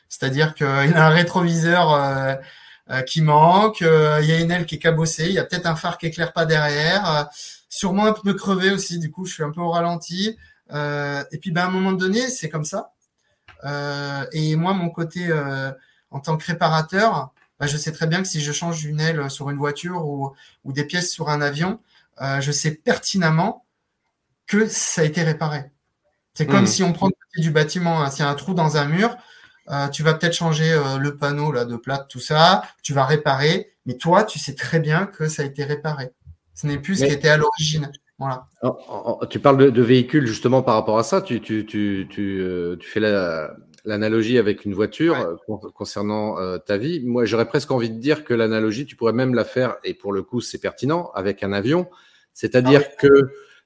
c'est-à-dire qu'il a un rétroviseur qui manque, il y a une aile qui est cabossée, il y a peut-être un phare qui éclaire pas derrière, sûrement un pneu crevé aussi, du coup je suis un peu au ralenti. Euh, et puis, ben, à un moment donné, c'est comme ça. et moi, mon côté en tant que réparateur, bah, je sais très bien que si je change une aile sur une voiture ou, ou des pièces sur un avion, je sais pertinemment que ça a été réparé. C'est comme mmh. si on prend du bâtiment, hein. s'il y a un trou dans un mur, euh, tu vas peut-être changer euh, le panneau là de plate, tout ça, tu vas réparer, mais toi, tu sais très bien que ça a été réparé. Ce n'est plus ce qui était à l'origine. Voilà. tu parles de, véhicules justement par rapport à ça. Tu, tu, tu, tu, euh, tu fais l'analogie avec une voiture concernant ta vie. Moi, j'aurais presque envie de dire que l'analogie, tu pourrais même la faire, et pour le coup, c'est pertinent, avec un avion. C'est-à-dire ah que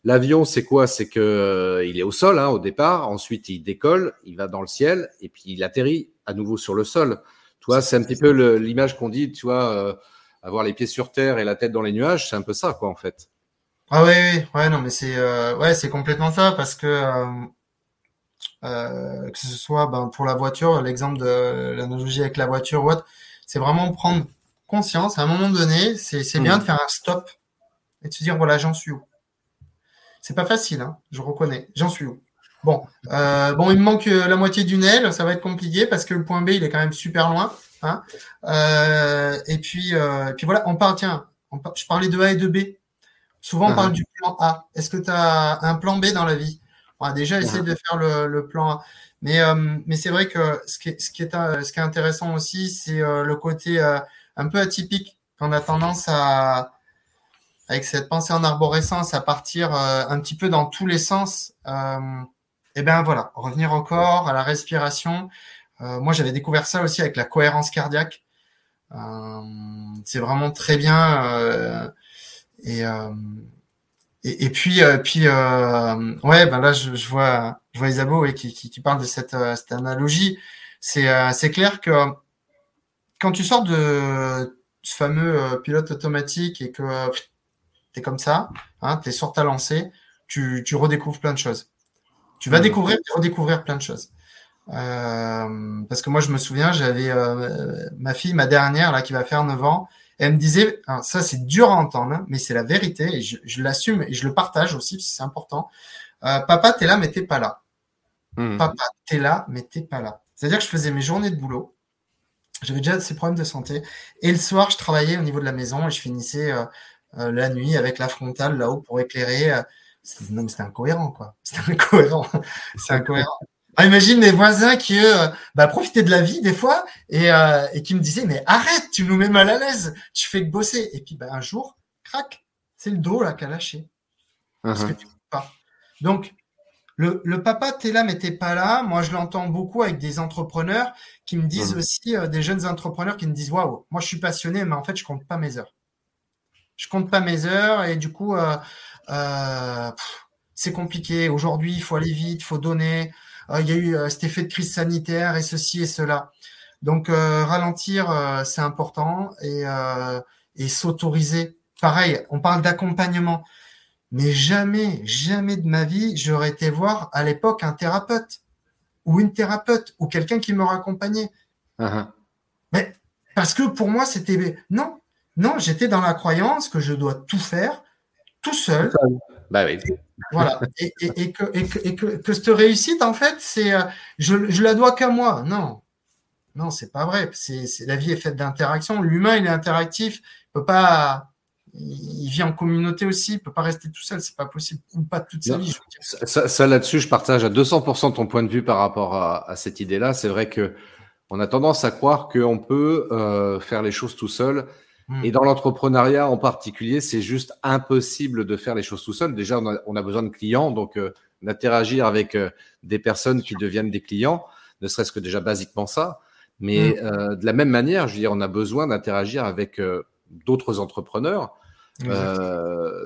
L'avion, c'est quoi? C'est que euh, il est au sol hein, au départ, ensuite il décolle, il va dans le ciel et puis il atterrit à nouveau sur le sol. Toi, c'est un petit peu l'image qu'on dit, tu vois, euh, avoir les pieds sur terre et la tête dans les nuages, c'est un peu ça, quoi, en fait. Ah oui, oui, ouais, non, mais c'est euh, ouais, c'est complètement ça parce que que ce soit ben, pour la voiture, l'exemple de l'analogie avec la voiture ou autre, c'est vraiment prendre conscience. À un moment donné, c'est bien mmh. de faire un stop et de se dire voilà, j'en suis où? C'est pas facile, hein, je reconnais. J'en suis où? Bon, euh, bon, il me manque euh, la moitié d'une aile, ça va être compliqué parce que le point B, il est quand même super loin. Hein. Euh, et puis, puis voilà, on parle, tiens, je parlais de A et de B. Souvent, on parle uh-huh. du plan A. Est-ce que tu as un plan B dans la vie? On Déjà, essayer uh-huh. de faire le, plan A. Mais, mais c'est vrai que ce qui est, ce qui est, ce qui est intéressant aussi, c'est le côté un peu atypique qu'on a tendance à, avec cette pensée en arborescence à partir euh, un petit peu dans tous les sens, euh, et ben voilà, revenir encore à la respiration. Euh, moi, j'avais découvert ça aussi avec la cohérence cardiaque. Euh, c'est vraiment très bien. Et, et, et puis, puis ouais, ben là, je, je vois, je vois Isabeau qui, qui, qui, parle de cette, cette analogie. C'est clair que quand tu sors de ce fameux pilote automatique et que comme ça, hein, tu es sur ta lancée, tu, redécouvres plein de choses. Tu vas découvrir et redécouvrir plein de choses. Euh, parce que moi, je me souviens, j'avais euh, ma fille, ma dernière, là, qui va faire 9 ans, elle me disait, ça c'est dur à entendre, hein, mais c'est la vérité, et je, l'assume et je le partage aussi, c'est important. Euh, papa, t'es là, mais t'es pas là. Hmm. Papa, t'es là, mais t'es pas là. C'est-à-dire que je faisais mes journées de boulot, j'avais déjà ces problèmes de santé, et le soir, je travaillais au niveau de la maison et je finissais euh, la nuit avec la frontale là-haut pour éclairer. Euh, non, mais c'est incohérent, quoi. C'est incohérent. c'est incohérent. Ah, imagine mes voisins qui, eux, euh, bah, profitaient de la vie des fois et, et qui me disaient, mais arrête, tu nous mets mal à l'aise, tu fais que bosser. Et puis, bah, un jour, crac, c'est le dos là qui a lâché. Parce que uh-huh. tu peux pas. Donc, le, le papa, t'es là, mais t'es pas là. Moi, je l'entends beaucoup avec des entrepreneurs qui me disent uh-huh. aussi, des jeunes entrepreneurs qui me disent, waouh, moi, je suis passionné, mais en fait, je compte pas mes heures je compte pas mes heures et du coup, euh, euh, c'est compliqué. Aujourd'hui, il faut aller vite, il faut donner. Euh, il y a eu cet effet de crise sanitaire et ceci et cela. Donc, ralentir, c'est important et, et s'autoriser. Pareil, on parle d'accompagnement. Mais jamais, jamais de ma vie, j'aurais été voir à l'époque un thérapeute ou une thérapeute ou quelqu'un qui me raccompagnait. Uh-huh. Mais parce que pour moi, c'était non, non, j'étais dans la croyance que je dois tout faire tout seul. Bah oui. voilà. Et, que, cette réussite, en fait, c'est euh, je, je la dois qu'à moi. Non. Non, c'est pas vrai. C'est, la vie est faite d'interaction. L'humain, il est interactif. Il peut pas. Il vit en communauté aussi. Il peut pas rester tout seul. C'est pas possible. Ou pas toute sa vie. Ça, là-dessus, je partage à 200% ton point de vue par rapport à, cette idée-là. C'est vrai que on a tendance à croire qu'on peut euh, faire les choses tout seul Hmm. Et dans l'entrepreneuriat en particulier, c'est juste impossible de faire les choses tout seul. Déjà, on a, besoin de clients, donc euh, d'interagir avec euh, des personnes qui deviennent des clients, ne serait-ce que déjà basiquement ça. Mais hmm. euh, de la même manière, je veux dire, on a besoin d'interagir avec d'autres entrepreneurs,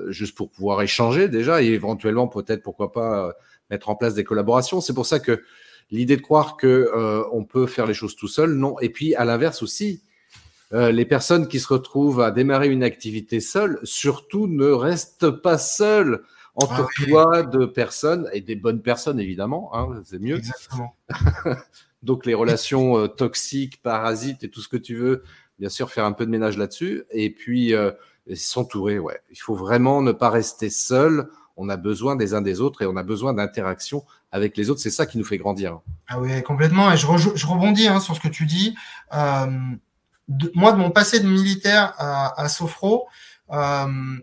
juste pour pouvoir échanger déjà, et éventuellement peut-être pourquoi pas mettre en place des collaborations. C'est pour ça que l'idée de croire que on peut faire les choses tout seul, non. Et puis à l'inverse aussi, euh, les personnes qui se retrouvent à démarrer une activité seules, surtout ne restent pas seules. entre toi de personnes, et des bonnes personnes évidemment, hein, c'est mieux. Exactement. Donc les relations euh, toxiques, parasites et tout ce que tu veux, bien sûr, faire un peu de ménage là-dessus. Et puis euh, s'entourer, ouais. Il faut vraiment ne pas rester seul. On a besoin des uns des autres et on a besoin d'interaction avec les autres. C'est ça qui nous fait grandir. Ah oui, complètement. Et je, rebondis hein, sur ce que tu dis. Euh, moi, de mon passé de militaire à, à Sofro, euh,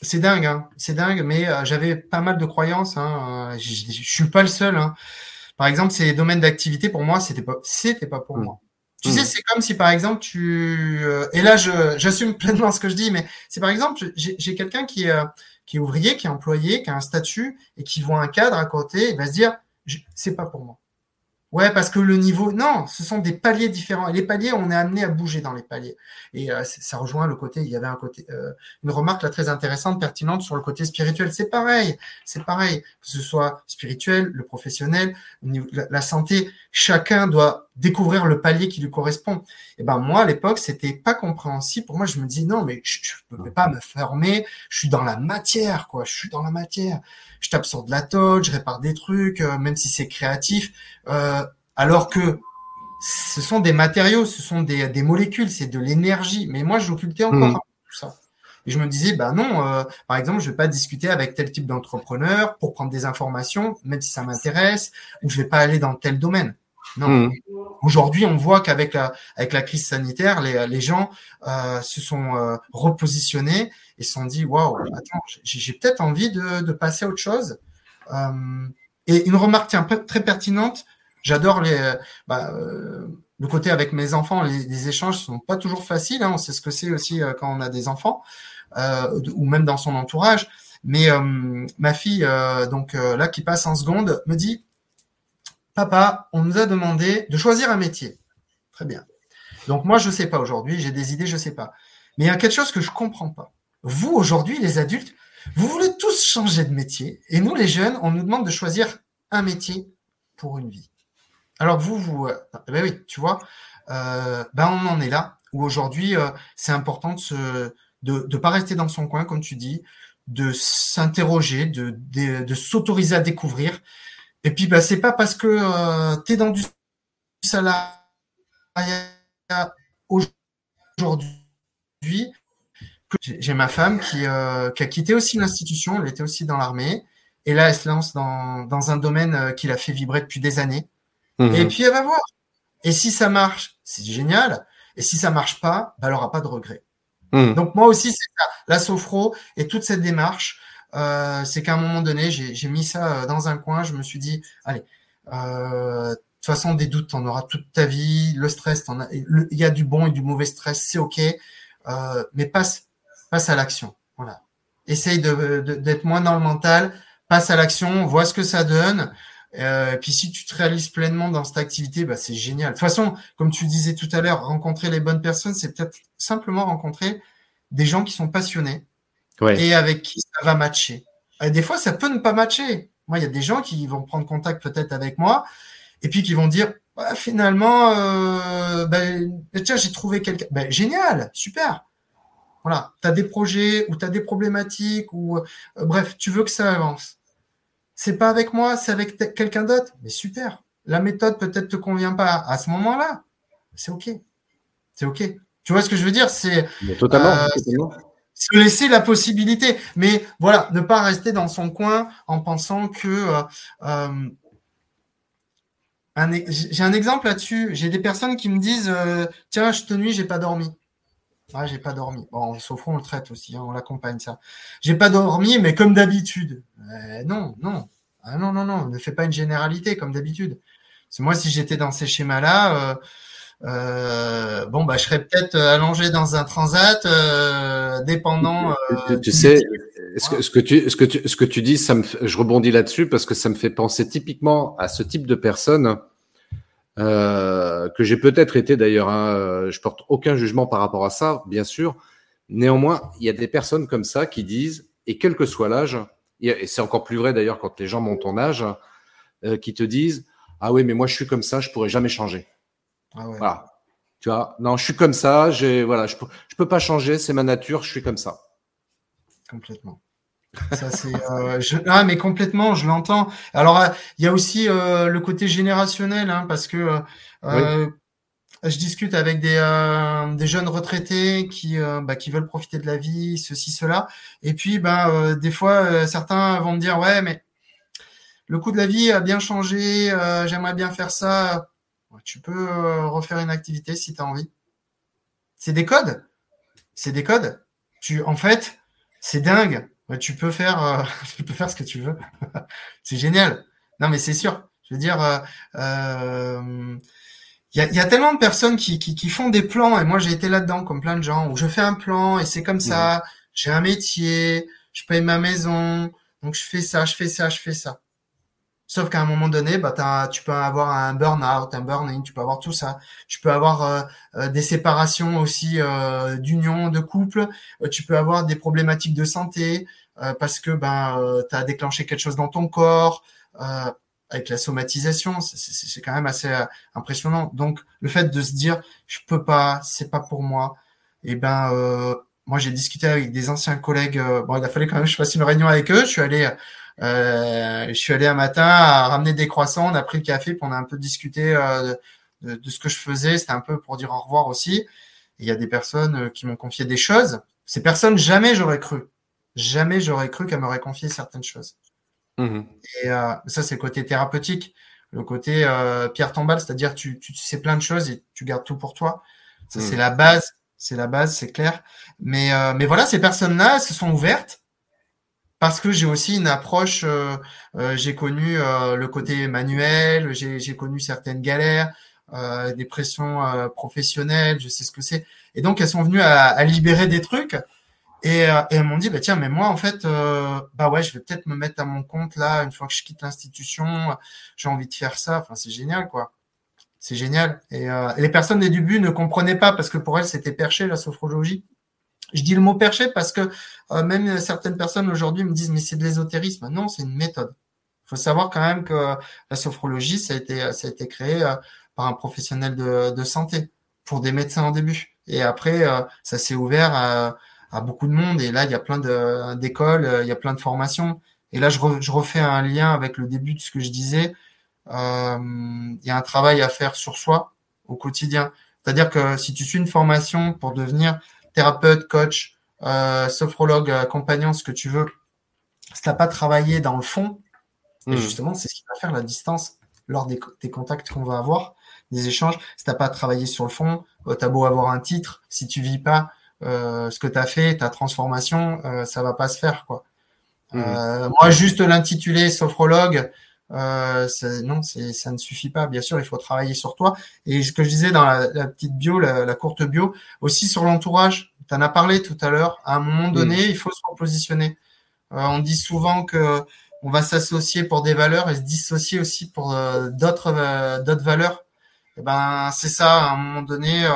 c'est dingue, hein, c'est dingue, mais euh, j'avais pas mal de croyances. Hein, je, suis pas le seul. Hein. Par exemple, ces domaines d'activité pour moi, c'était pas, c'était pas pour mmh. moi. Tu sais, mmh. c'est comme si par exemple tu et là j'assume pleinement ce que je dis, mais c'est par exemple j'ai quelqu'un qui est qui est ouvrier, qui est employé, qui a un statut et qui voit un cadre à côté, il va se dire c'est pas pour moi. Ouais, parce que le niveau, non, ce sont des paliers différents. Et les paliers, on est amené à bouger dans les paliers. Et euh, ça rejoint le côté, il y avait un côté, euh, une remarque là très intéressante, pertinente sur le côté spirituel. C'est pareil, c'est pareil. Que ce soit spirituel, le professionnel, la, la, santé, chacun doit découvrir le palier qui lui correspond. Et ben moi, à l'époque, c'était pas compréhensible. Pour moi, je me dis non, mais je, je peux pas me former. Je suis dans la matière, quoi. Je suis dans la matière je tape sur de la toge, je répare des trucs, euh, même si c'est créatif. Euh, alors que ce sont des matériaux, ce sont des, des molécules, c'est de l'énergie. Mais moi, j'occultais encore mmh. tout ça. Et je me disais, bah non, euh, par exemple, je vais pas discuter avec tel type d'entrepreneur pour prendre des informations, même si ça m'intéresse, ou je vais pas aller dans tel domaine. Non. Mmh. Aujourd'hui, on voit qu'avec la, avec la crise sanitaire, les, les gens euh, se sont euh, repositionnés et se sont dit waouh, attends, j'ai peut-être envie de, de, passer à autre chose. Euh, et une remarque tiens, très pertinente, j'adore les bah, euh, le côté avec mes enfants, les, les, échanges sont pas toujours faciles. Hein, on sait ce que c'est aussi euh, quand on a des enfants ou même dans son entourage. Mais ma fille, donc là, qui passe en seconde, me dit Papa, on nous a demandé de choisir un métier. Très bien. Donc moi, je ne sais pas aujourd'hui, j'ai des idées, je ne sais pas. Mais il y a quelque chose que je ne comprends pas. Vous, aujourd'hui, les adultes, vous voulez tous changer de métier. Et nous, les jeunes, on nous demande de choisir un métier pour une vie. Alors vous, vous, euh, ben oui, tu vois, euh, ben on en est là, où aujourd'hui, euh, c'est important de ne pas rester dans son coin, comme tu dis, de s'interroger, de s'autoriser à découvrir et puis, bah, c'est pas parce que euh, tu es dans du salariat aujourd'hui que j'ai ma femme qui, euh, qui, a quitté aussi l'institution, elle était aussi dans l'armée, et là, elle se lance dans, dans un domaine euh, qui l'a fait vibrer depuis des années. Mmh. Et puis, elle va voir. Et si ça marche, c'est génial. Et si ça marche pas, bah, elle aura pas de regret. Mmh. Donc, moi aussi, c'est ça. La Sofro et toute cette démarche, euh, c'est qu'à un moment donné, j'ai mis ça euh, dans un coin. Je me suis dit, allez, euh, de toute façon, des doutes, en auras toute ta vie. Le stress, il y a du bon et du mauvais stress, c'est ok. Mais passe, passe à l'action. Voilà. Essaye d'être de, moins dans le mental. Passe à l'action. Vois ce que ça donne. Euh, et puis si tu te réalises pleinement dans cette activité, bah, c'est génial. De toute façon, comme tu disais tout à l'heure, rencontrer les bonnes personnes, c'est peut-être simplement rencontrer des gens qui sont passionnés, et avec qui ça va matcher. Et des fois, ça peut ne pas matcher. Moi, il y a des gens qui vont prendre contact peut-être avec moi et puis qui vont dire bah, finalement, euh, ben, tiens, j'ai trouvé quelqu'un. Ben, génial, super. Voilà, tu as des projets ou tu as des problématiques ou euh, bref, tu veux que ça avance. C'est pas avec moi, c'est avec quelqu'un d'autre. Mais super. La méthode peut-être te convient pas à ce moment-là. C'est OK. C'est OK. Tu vois ce que je veux dire? C'est totalement. Euh, totalement se laisser la possibilité. Mais voilà, ne pas rester dans son coin en pensant que. Euh, euh j'ai un exemple là-dessus. J'ai des personnes qui me disent euh, Tiens, je te nuis, j'ai pas dormi. Ah, j'ai pas dormi. Bon, sauf on le traite aussi, hein, on l'accompagne ça. J'ai pas dormi, mais comme d'habitude. Euh, non, non. Ah, non, non, non, ne fais pas une généralité comme d'habitude. Moi, si j'étais dans ces schémas-là, euh, bon, bah, je serais peut-être allongé dans un transat, euh, dépendant. Euh, tu sais, ce que, ce que, tu, ce que tu, ce que tu dis, ça me, je rebondis là-dessus parce que ça me fait penser typiquement à ce type de personnes euh, que j'ai peut-être été d'ailleurs. Hein, je porte aucun jugement par rapport à ça, bien sûr. Néanmoins, il y a des personnes comme ça qui disent, et quel que soit l'âge, et c'est encore plus vrai d'ailleurs quand les gens montent ton âge, euh, qui te disent, ah oui, mais moi je suis comme ça, je pourrais jamais changer. Ah voilà. Tu vois, non, je suis comme ça, j'ai, voilà, je peux, je peux pas changer, c'est ma nature, je suis comme ça. Complètement. Ça, c'est, euh, ah, mais complètement, je l'entends. Alors, euh, il y a aussi euh, le côté générationnel, hein, parce que je discute avec des, des jeunes retraités qui, bah, qui veulent profiter de la vie, ceci, cela. Et puis, bah, des fois, certains vont me dire, ouais, mais le coût de la vie a bien changé, j'aimerais bien faire ça. Tu peux refaire une activité si tu as envie. C'est des codes. C'est des codes. Tu, en fait, c'est dingue. Tu peux faire, tu peux faire ce que tu veux. c'est génial. Non, mais c'est sûr. Je veux dire, euh, il y a, y a, tellement de personnes qui, qui, qui, font des plans, et moi j'ai été là-dedans, comme plein de gens, où je fais un plan, et c'est comme ça, j'ai un métier, je paye ma maison, donc je fais ça, je fais ça, je fais ça. Sauf qu'à un moment donné, bah, tu peux avoir un burn-out, un burn-in, tu peux avoir tout ça. Tu peux avoir euh, euh, des séparations aussi euh, d'union, de couple. tu peux avoir des problématiques de santé parce que ben, tu as déclenché quelque chose dans ton corps avec la somatisation, c'est quand même assez euh, impressionnant. Donc le fait de se dire je peux pas, c'est pas pour moi, et eh ben euh, moi j'ai discuté avec des anciens collègues. Euh, bon, il a fallu quand même que je fasse une réunion avec eux. Je suis allé, euh, je suis allé un matin à ramener des croissants. On a pris le café, puis on a un peu discuté euh, de, de, ce que je faisais. C'était un peu pour dire au revoir aussi. il y a des personnes qui m'ont confié des choses. Ces personnes, jamais j'aurais cru, jamais j'aurais cru qu'elles m'auraient confié certaines choses. Mmh et euh, ça, c'est le côté thérapeutique. Le côté euh, pierre tombale, c'est-à-dire tu, tu, sais plein de choses et tu gardes tout pour toi. Ça, c'est mmh. la base. C'est la base, c'est clair. Mais, euh, mais voilà, ces personnes-là se sont ouvertes parce que j'ai aussi une approche. j'ai connu le côté manuel, j'ai connu certaines galères, des pressions professionnelles, je sais ce que c'est. Et donc, elles sont venues à, à libérer des trucs et, euh, elles m'ont dit, bah, tiens, mais moi, en fait, euh, bah ouais, je vais peut-être me mettre à mon compte là, une fois que je quitte l'institution, j'ai envie de faire ça. Enfin, c'est génial, quoi. C'est génial. Et, euh, les personnes des débuts ne comprenaient pas parce que pour elles, c'était perché, la sophrologie. Je dis le mot perché parce que euh, même certaines personnes aujourd'hui me disent, mais c'est de l'ésotérisme. Non, c'est une méthode. Il faut savoir quand même que la sophrologie, ça a été, ça a été créé par un professionnel de, de santé pour des médecins en début. Et après, ça s'est ouvert à à beaucoup de monde. Et là, il y a plein d'écoles, euh, il y a plein de formations. Et là, je, refais un lien avec le début de ce que je disais. Euh, il y a un travail à faire sur soi au quotidien. C'est-à-dire que si tu suis une formation pour devenir thérapeute, coach, euh, sophrologue, accompagnant, ce que tu veux, si tu n'as pas travaillé dans le fond, et mmh. justement, c'est ce qui va faire la distance lors des, des contacts qu'on va avoir, des échanges. Si tu n'as pas travaillé sur le fond, tu as beau avoir un titre, si tu vis pas euh, ce que tu as fait, ta transformation, euh, ça va pas se faire quoi. Mmh. Euh, moi, juste l'intituler sophrologue, euh, non, ça ne suffit pas. Bien sûr, il faut travailler sur toi. Et ce que je disais dans la, petite bio, la, courte bio, aussi sur l'entourage. Tu en as parlé tout à l'heure. À un moment mmh. donné, il faut se repositionner. on dit souvent que on va s'associer pour des valeurs et se dissocier aussi pour d'autres d'autres valeurs. Et eh ben, c'est ça. À un moment donné,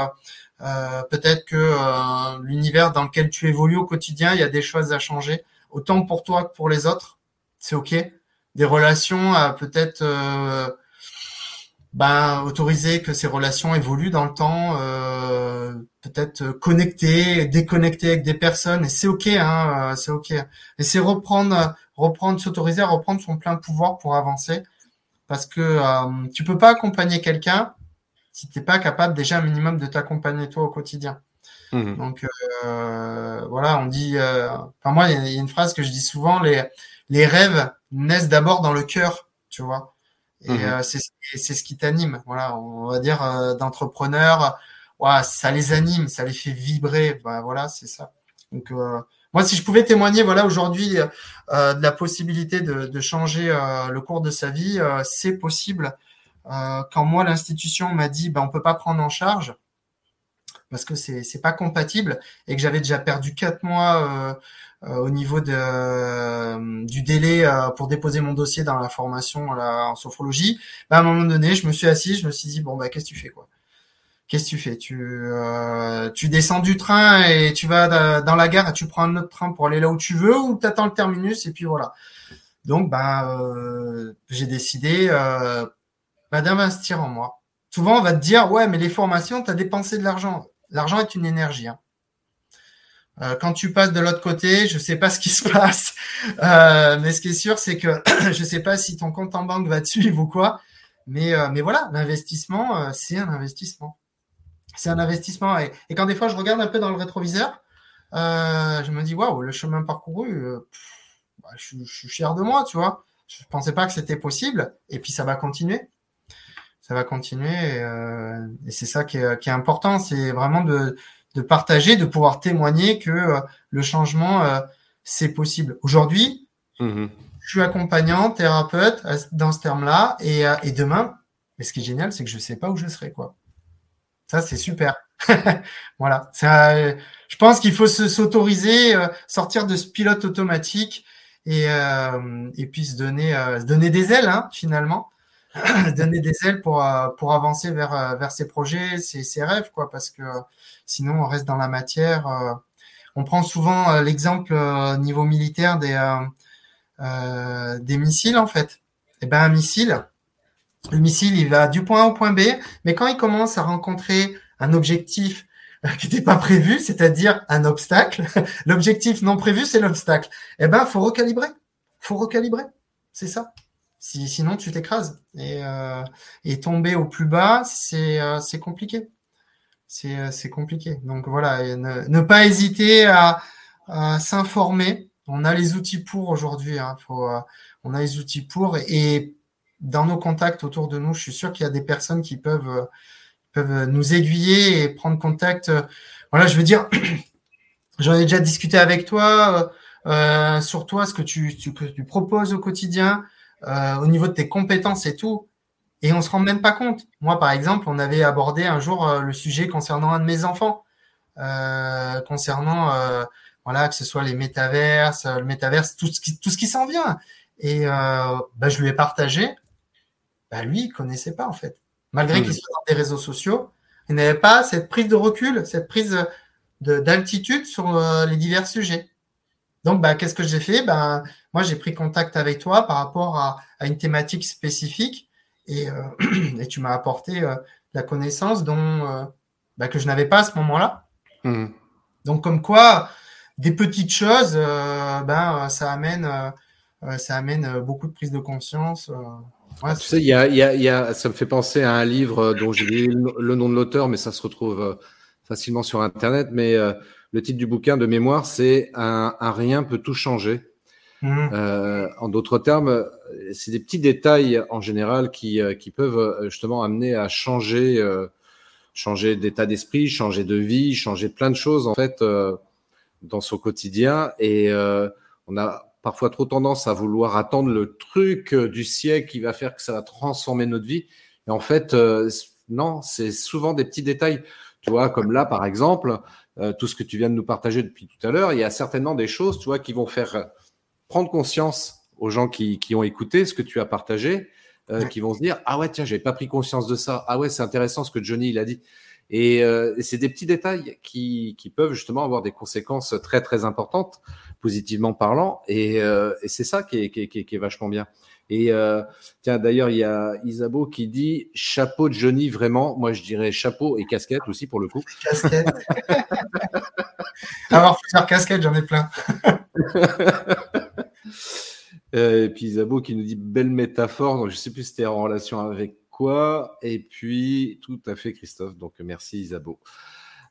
euh, peut-être que euh, l'univers dans lequel tu évolues au quotidien, il y a des choses à changer, autant pour toi que pour les autres. C'est ok. Des relations, peut-être euh, ben, autoriser que ces relations évoluent dans le temps, euh, peut-être connecter, déconnecter avec des personnes, et c'est ok, hein, c'est ok. Et c'est reprendre, reprendre, s'autoriser à reprendre son plein pouvoir pour avancer, parce que euh, tu peux pas accompagner quelqu'un si tu n'es pas capable déjà un minimum de t'accompagner toi au quotidien. Mmh. Donc euh, voilà, on dit. Euh, enfin moi, il y, a une phrase que je dis souvent les les rêves naissent d'abord dans le cœur, tu vois. Et mmh. euh, c'est ce qui t'anime. Voilà, on va dire euh, d'entrepreneurs. Ouais, ça les anime, ça les fait vibrer. Bah, voilà, c'est ça. Donc euh, moi, si je pouvais témoigner, voilà, aujourd'hui, de la possibilité de, de changer le cours de sa vie, c'est possible. Euh, quand moi l'institution m'a dit ben on peut pas prendre en charge parce que c'est c'est pas compatible et que j'avais déjà perdu quatre mois euh, euh, au niveau de du délai pour déposer mon dossier dans la formation en sophrologie, ben, à un moment donné, je me suis assis, je me suis dit bon bah qu'est-ce que tu fais quoi? Qu'est-ce que tu fais? Tu tu descends du train et tu vas dans la gare et tu prends un autre train pour aller là où tu veux ou tu attends le terminus et puis voilà. Donc ben j'ai décidé bah, d'investir en moi. Souvent, on va te dire, ouais, mais les formations, tu as dépensé de l'argent. L'argent est une énergie. Hein. Euh, quand tu passes de l'autre côté, je sais pas ce qui se passe, euh, mais ce qui est sûr, c'est que je sais pas si ton compte en banque va te suivre ou quoi, mais euh, mais voilà, l'investissement, c'est un investissement, c'est un investissement. Et, et, quand des fois je regarde un peu dans le rétroviseur, je me dis waouh, le chemin parcouru, bah, je, je, suis fier de moi, tu vois Je pensais pas que c'était possible. Et puis ça va continuer. Ça va continuer. Et, euh, c'est ça qui est, important. C'est vraiment de, partager, de pouvoir témoigner que euh, le changement, euh, c'est possible. Aujourd'hui, mmh je suis accompagnant, thérapeute dans ce terme-là. Et, et demain, mais ce qui est génial, c'est que je sais pas où je serai. quoi. Ça, c'est super. voilà. Ça, je pense qu'il faut s'autoriser, euh, sortir de ce pilote automatique et, euh, et puis se donner, euh, se donner des ailes, hein, finalement. donner des ailes pour, pour avancer vers, vers ses projets, ses, ses rêves, quoi, parce que sinon, on reste dans la matière. on prend souvent l'exemple au niveau militaire des, des missiles, en fait. Et eh ben, un missile, le missile, il va du point A au point B, mais quand il commence à rencontrer un objectif euh, qui n'était pas prévu, c'est-à-dire un obstacle, l'objectif non prévu, c'est l'obstacle. Eh ben, faut recalibrer. Faut recalibrer. C'est ça. Si, sinon, tu t'écrases. Et, euh, et tomber au plus bas, c'est euh, compliqué. C'est euh, c'est compliqué. Donc voilà, ne, pas hésiter à, à s'informer. On a les outils pour aujourd'hui. Hein. Faut, on a les outils pour et dans nos contacts autour de nous, je suis sûr qu'il y a des personnes qui peuvent, euh, peuvent nous aiguiller et prendre contact. Voilà, je veux dire, j'en ai déjà discuté avec toi euh, euh sur toi, ce que tu, tu, tu proposes au quotidien, euh, au niveau de tes compétences et tout. Et on se rend même pas compte. Moi, par exemple, on avait abordé un jour le sujet concernant un de mes enfants, concernant voilà que ce soit les métaverses, le métaverse, tout ce qui tout ce qui s'en vient. Et bah, je lui ai partagé bah lui, il connaissait pas en fait. Malgré qu'il soit dans des réseaux sociaux, il n'avait pas cette prise de recul, cette prise d'altitude sur euh, les divers sujets. Donc, bah, qu'est-ce que j'ai fait? Ben, Moi, j'ai pris contact avec toi par rapport à, une thématique spécifique et, euh, et tu m'as apporté euh, la connaissance dont, bah, que je n'avais pas à ce moment-là. Mmh. Donc, comme quoi, des petites choses, ben, ça amène, ça amène beaucoup de prise de conscience. Ouais, tu sais, y a, y a, y a, ça me fait penser à un livre euh, dont j'ai oublié le nom de l'auteur, mais ça se retrouve euh, facilement sur Internet. Mais euh, le titre du bouquin de mémoire, c'est un, un, rien peut tout changer. Mmh. Euh, en d'autres termes, c'est des petits détails en général qui, qui peuvent justement amener à changer, changer d'état d'esprit, changer de vie, changer plein de choses en fait dans son quotidien. Et on a parfois trop tendance à vouloir attendre le truc euh, du siècle qui va faire que ça va transformer notre vie. Et en fait, euh, non, c'est souvent des petits détails. Tu vois, comme là, par exemple, euh, tout ce que tu viens de nous partager depuis tout à l'heure, il y a certainement des choses, tu vois, qui vont faire prendre conscience aux gens qui, qui ont écouté ce que tu as partagé, qui vont se dire ah ouais tiens j'avais pas pris conscience de ça ah ouais c'est intéressant ce que Johnny il a dit et, et c'est des petits détails qui, qui peuvent justement avoir des conséquences très très importantes positivement parlant. Et, euh, et c'est ça qui est, qui, est, qui est, vachement bien. Et euh, tiens, d'ailleurs, il y a Isabeau qui dit chapeau de Johnny, vraiment. Moi, je dirais chapeau et casquette aussi pour le coup. Casquette. Avoir plusieurs casquettes, j'en ai plein. Euh, et puis Isabeau qui nous dit belle métaphore. Donc, je sais plus si c'était en relation avec quoi. Et puis, tout à fait, Christophe. Donc, merci Isabeau.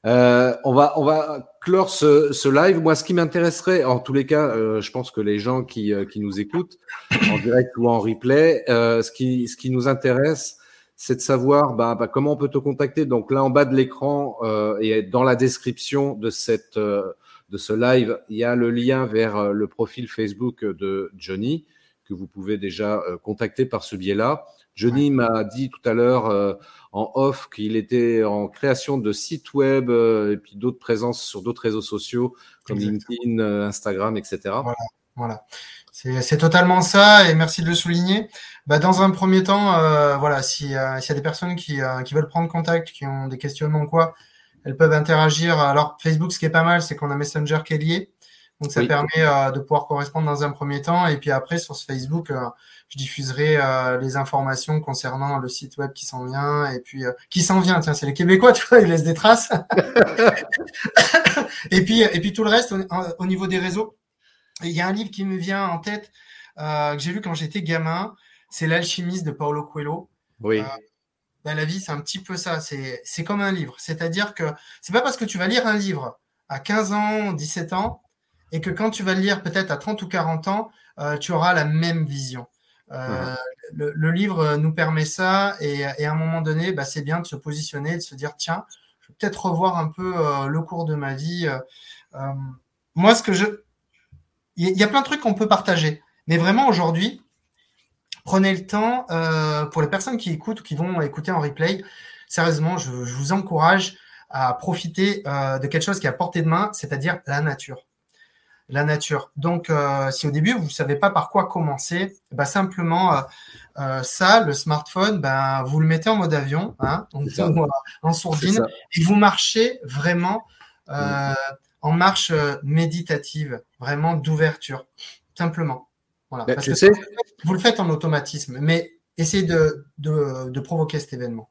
On, va, on va clore ce, live. Moi, ce qui m'intéresserait, en tous les cas, euh, je pense que les gens qui, euh, qui nous écoutent en direct ou en replay, ce, qui, ce qui nous intéresse, c'est de savoir bah, bah, comment on peut te contacter. Donc là, en bas de l'écran et dans la description de, cette, de ce live, il y a le lien vers le profil Facebook de Johnny que vous pouvez déjà contacter par ce biais-là. Johnny m'a dit tout à l'heure euh, en off qu'il était en création de sites web euh, et puis d'autres présences sur d'autres réseaux sociaux comme LinkedIn, euh, Instagram, etc. Voilà, voilà. C'est totalement ça et merci de le souligner. Bah, dans un premier temps, euh, voilà, s'il y a des personnes qui, qui veulent prendre contact, qui ont des questionnements ou quoi, elles peuvent interagir. Alors Facebook, ce qui est pas mal, c'est qu'on a Messenger qui est lié. Donc ça permet de pouvoir correspondre dans un premier temps. Et puis après, sur ce Facebook, je diffuserai euh, les informations concernant le site web qui s'en vient et puis euh, qui s'en vient. Tiens, c'est les Québécois, tu vois, ils laissent des traces. et puis et puis tout le reste au, niveau des réseaux. Il y a un livre qui me vient en tête euh, que j'ai lu quand j'étais gamin. C'est l'alchimiste de Paulo Coelho. Oui. Ben, la vie, c'est un petit peu ça. C'est comme un livre. C'est-à-dire que c'est pas parce que tu vas lire un livre à 15 ans, 17 ans, et que quand tu vas le lire peut-être à 30 ou 40 ans, tu auras la même vision. Uh-huh. Le, livre nous permet ça et, à un moment donné, bah, c'est bien de se positionner, de se dire tiens, je vais peut-être revoir un peu le cours de ma vie. moi, ce que je, il y, a plein de trucs qu'on peut partager, mais vraiment aujourd'hui, prenez le temps pour les personnes qui écoutent ou qui vont écouter en replay. Sérieusement, je, je vous encourage à profiter euh, de quelque chose qui est à portée de main, c'est-à-dire la nature. La nature. Donc, euh, si au début vous ne savez pas par quoi commencer, bah simplement euh, ça, le smartphone, ben vous le mettez en mode avion, hein, en sourdine, et vous marchez vraiment mm. en marche méditative, vraiment d'ouverture, simplement. Voilà. Parce que vous le faites en automatisme, mais essayez de, de, de provoquer cet événement.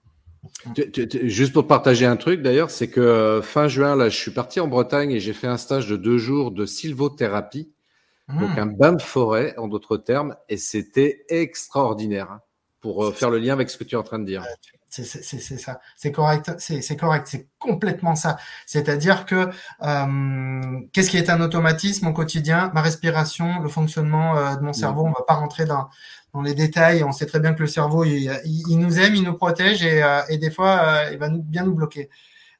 Juste pour partager un truc d'ailleurs, c'est que euh, fin juin, là, je suis parti en Bretagne et j'ai fait un stage de deux jours de sylvothérapie, donc hmm. un bain de forêt en d'autres termes, et c'était extraordinaire hein, pour euh, faire le lien avec ce que tu es en train de dire. C'est ça, c'est correct, c'est correct, c'est complètement ça. C'est-à-dire que euh, qu'est-ce qui est un automatisme au quotidien? Ma respiration, le fonctionnement de mon cerveau. On va pas rentrer dans dans les détails. On sait très bien que le cerveau, il, nous aime, il nous protège et, euh, des fois, euh, il va bien nous bloquer.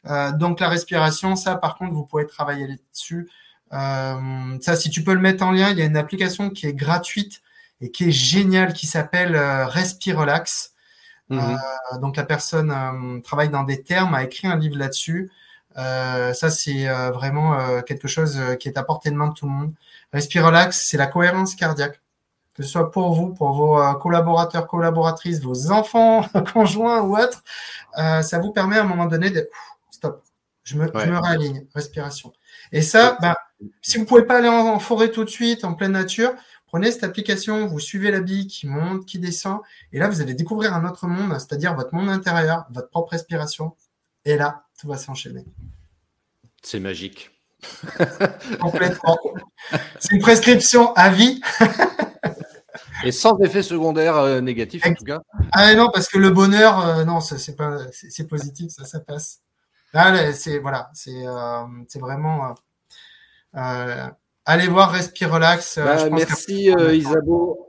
Euh, donc la respiration, ça, par contre, vous pouvez travailler là-dessus. ça, si tu peux le mettre en lien, il y a une application qui est gratuite et qui est géniale, qui s'appelle Respirelax. Mhm. donc la personne travaille dans des termes, a écrit un livre là-dessus. ça, c'est vraiment quelque chose qui est à portée de main de tout le monde. Respirelax, c'est la cohérence cardiaque que ce soit pour vous, pour vos euh, collaborateurs, collaboratrices, vos enfants, conjoints ou autres, euh, ça vous permet à un moment donné de stop, je me, je me réaligne, respiration. Et ça, bah, si vous pouvez pas aller en, forêt tout de suite, en pleine nature, prenez cette application, vous suivez la bille qui monte, qui descend, et là vous allez découvrir un autre monde, c'est-à-dire votre monde intérieur, votre propre respiration, et là tout va s'enchaîner. C'est magique. Complètement. C'est une prescription à vie. Et sans effet secondaire euh, négatif en tout cas. Ah non, parce que le bonheur, euh, non, c'est pas, c'est positif, ça, ça passe. Là, c'est voilà, c'est euh, c'est vraiment. Allez voir Respire Relax. Bah, merci Isabeau.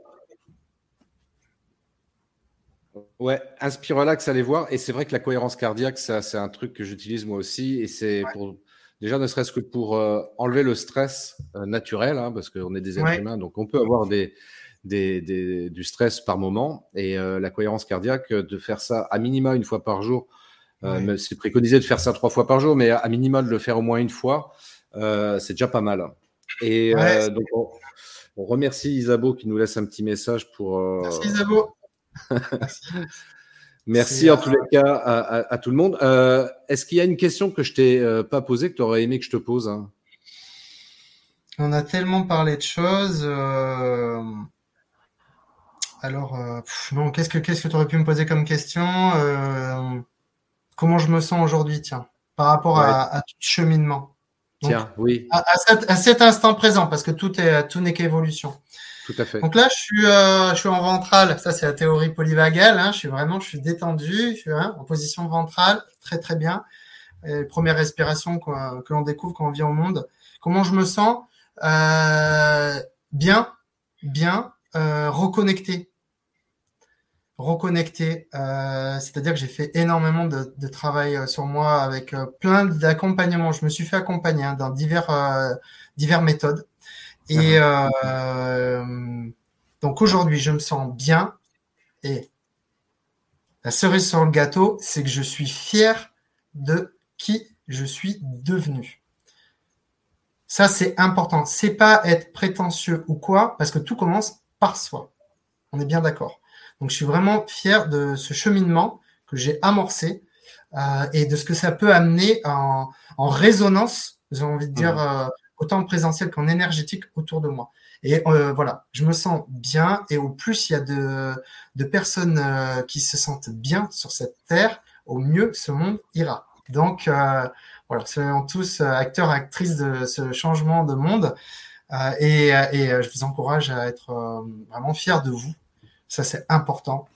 Ouais, Inspire Relax, allez voir. Et c'est vrai que la cohérence cardiaque, ça, c'est un truc que j'utilise moi aussi. Et c'est pour déjà ne serait-ce que pour enlever le stress naturel, hein, parce qu'on est des êtres humains, donc on peut avoir des, du stress par moment. Et euh, la cohérence cardiaque, de faire ça à minima une fois par jour, euh, c'est préconisé de faire ça trois fois par jour, mais à minima de le faire au moins une fois, euh, c'est déjà pas mal. Et donc, on, remercie Isabeau qui nous laisse un petit message pour. Merci Isabeau. Merci. en tous les cas à, tout le monde. Est-ce qu'il y a une question que je t'ai pas posée que tu aurais aimé que je te pose hein? On a tellement parlé de choses. Alors, euh, non, qu'est-ce que qu'est-ce que tu aurais pu me poser comme question euh, Comment je me sens aujourd'hui, tiens, par rapport à, tout cheminement? Tiens, oui. À, cet, instant présent, parce que tout est tout n'est qu'évolution. Tout à fait. Donc là, je suis euh, je suis en ventrale. Ça, c'est la théorie polyvagale. Hein. Je suis vraiment, je suis détendu, je suis hein, en position ventrale, très très bien. première respiration que l'on découvre quand on vient au monde. Comment je me sens Bien, bien, reconnecté reconnecter. Euh, c'est-à-dire que j'ai fait énormément de, de, travail euh, sur moi avec euh, plein d'accompagnements. Je me suis fait accompagner hein, dans divers, euh, divers méthodes. Et donc aujourd'hui, je me sens bien. Et la cerise sur le gâteau, c'est que je suis fier de qui je suis devenu. Ça, c'est important. C'est pas être prétentieux ou quoi, parce que tout commence par soi. On est bien d'accord. Donc, je suis vraiment fier de ce cheminement que j'ai amorcé euh, et de ce que ça peut amener en, en résonance, j'ai envie de dire, mmh. euh, autant en présentiel qu'en énergétique autour de moi. Et euh, voilà, je me sens bien et au plus il y a de, de personnes euh, qui se sentent bien sur cette terre, au mieux ce monde ira. Donc euh, voilà, soyons tous acteurs, actrices de ce changement de monde. et, et je vous encourage à être vraiment fiers de vous ça, c'est important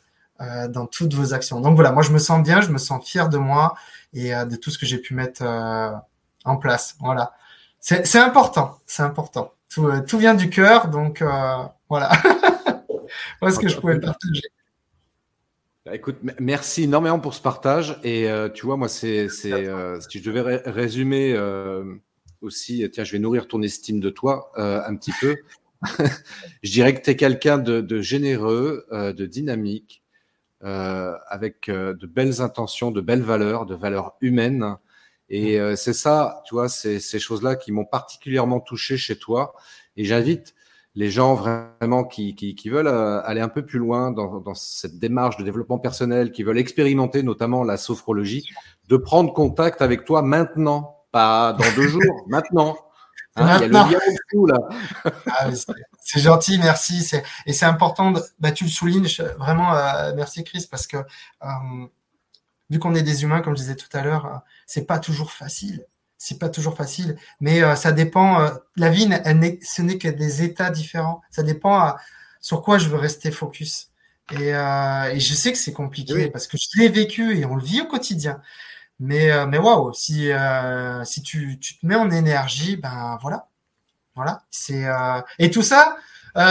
euh, dans toutes vos actions. Donc voilà, moi, je me sens bien, je me sens fier de moi et euh, de tout ce que j'ai pu mettre euh, en place. Voilà. C'est important, c'est important. Tout, vient du cœur, donc voilà. Ce que je pouvais partager. Bah, écoute, merci énormément pour ce partage. Et tu vois, moi, c'est, si je devais résumer aussi, tiens, je vais nourrir ton estime de toi un petit peu. je dirais que tu es quelqu'un de, généreux, de dynamique, avec de belles intentions, de belles valeurs, de valeurs humaines. Et euh, c'est ça, tu vois, ces choses-là qui m'ont particulièrement touché chez toi. Et j'invite les gens vraiment qui, veulent euh, aller un peu plus loin dans, dans, cette démarche de développement personnel, qui veulent expérimenter notamment la sophrologie, de prendre contact avec toi maintenant, pas dans deux jours, maintenant. Hein, il y a le lien là. Ah, c'est gentil, merci. Et c'est important, de, bah, tu le soulignes, vraiment, euh, merci Chris, parce que euh, vu qu'on est des humains, comme je disais tout à l'heure, euh, c'est pas toujours facile. C'est pas toujours facile, mais euh, ça dépend. Euh, la vie, elle ce n'est que des états différents. Ça dépend sur quoi je veux rester focus. Et, et je sais que c'est compliqué parce que je l'ai vécu et on le vit au quotidien. Mais mais waouh, si si tu, tu te mets en énergie, ben voilà, voilà. C'est et tout ça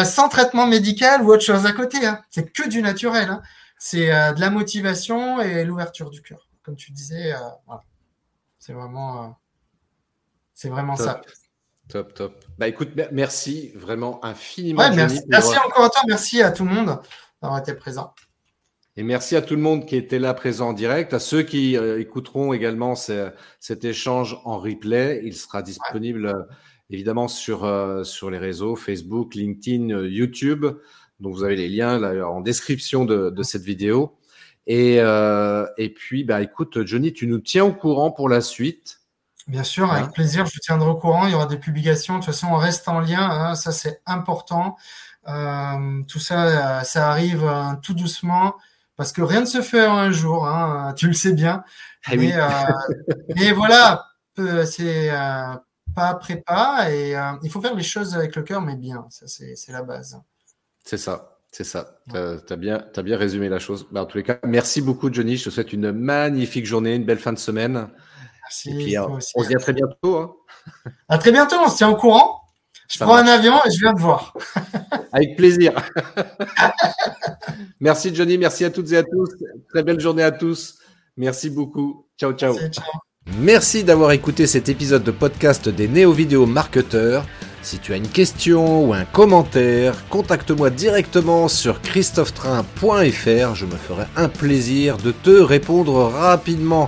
sans traitement médical ou autre chose à côté. Hein. C'est que du naturel. Hein c'est euh, de la motivation et l'ouverture du cœur. Comme tu disais, euh, voilà. c'est vraiment, euh, c'est vraiment ça. Top, top. Bah écoute, merci vraiment infiniment. merci, merci encore à toi, merci à tout le monde d'avoir été présent. Et merci à tout le monde qui était là présent en direct, à ceux qui écouteront également cet échange en replay. Il sera disponible évidemment sur, sur les réseaux Facebook, LinkedIn, YouTube. Donc vous avez les liens là, en description de, de cette vidéo. Et, euh, et puis, bah, écoute, Johnny, tu nous tiens au courant pour la suite. Bien sûr, avec hein plaisir, je tiendrai au courant. Il y aura des publications. De toute façon, on reste en lien. Hein, ça, c'est important. Euh, tout ça, ça arrive euh, tout doucement parce que rien ne se fait en un jour. Hein, tu le sais bien. Ah mais, euh, mais, voilà, c'est euh, pas après pas. Et euh, il faut faire les choses avec le cœur, mais bien. Ça, c'est la base. C'est ça. C'est ça. Tu as, bien, as bien résumé la chose. Bah, en tous les cas, merci beaucoup, Johnny. Je te souhaite une magnifique journée, une belle fin de semaine. Merci. Et puis, euh, on se dit à très bientôt. Hein. À très bientôt. On se tient au courant. Je prends un avion et je viens te voir. Avec plaisir. merci, Johnny. Merci à toutes et à tous. Très belle journée à tous. Merci beaucoup. Ciao, ciao. Merci d'avoir écouté cet épisode de podcast des néo-vidéo marketeurs. Si tu as une question ou un commentaire, contacte-moi directement sur christophetrain.fr, je me ferai un plaisir de te répondre rapidement.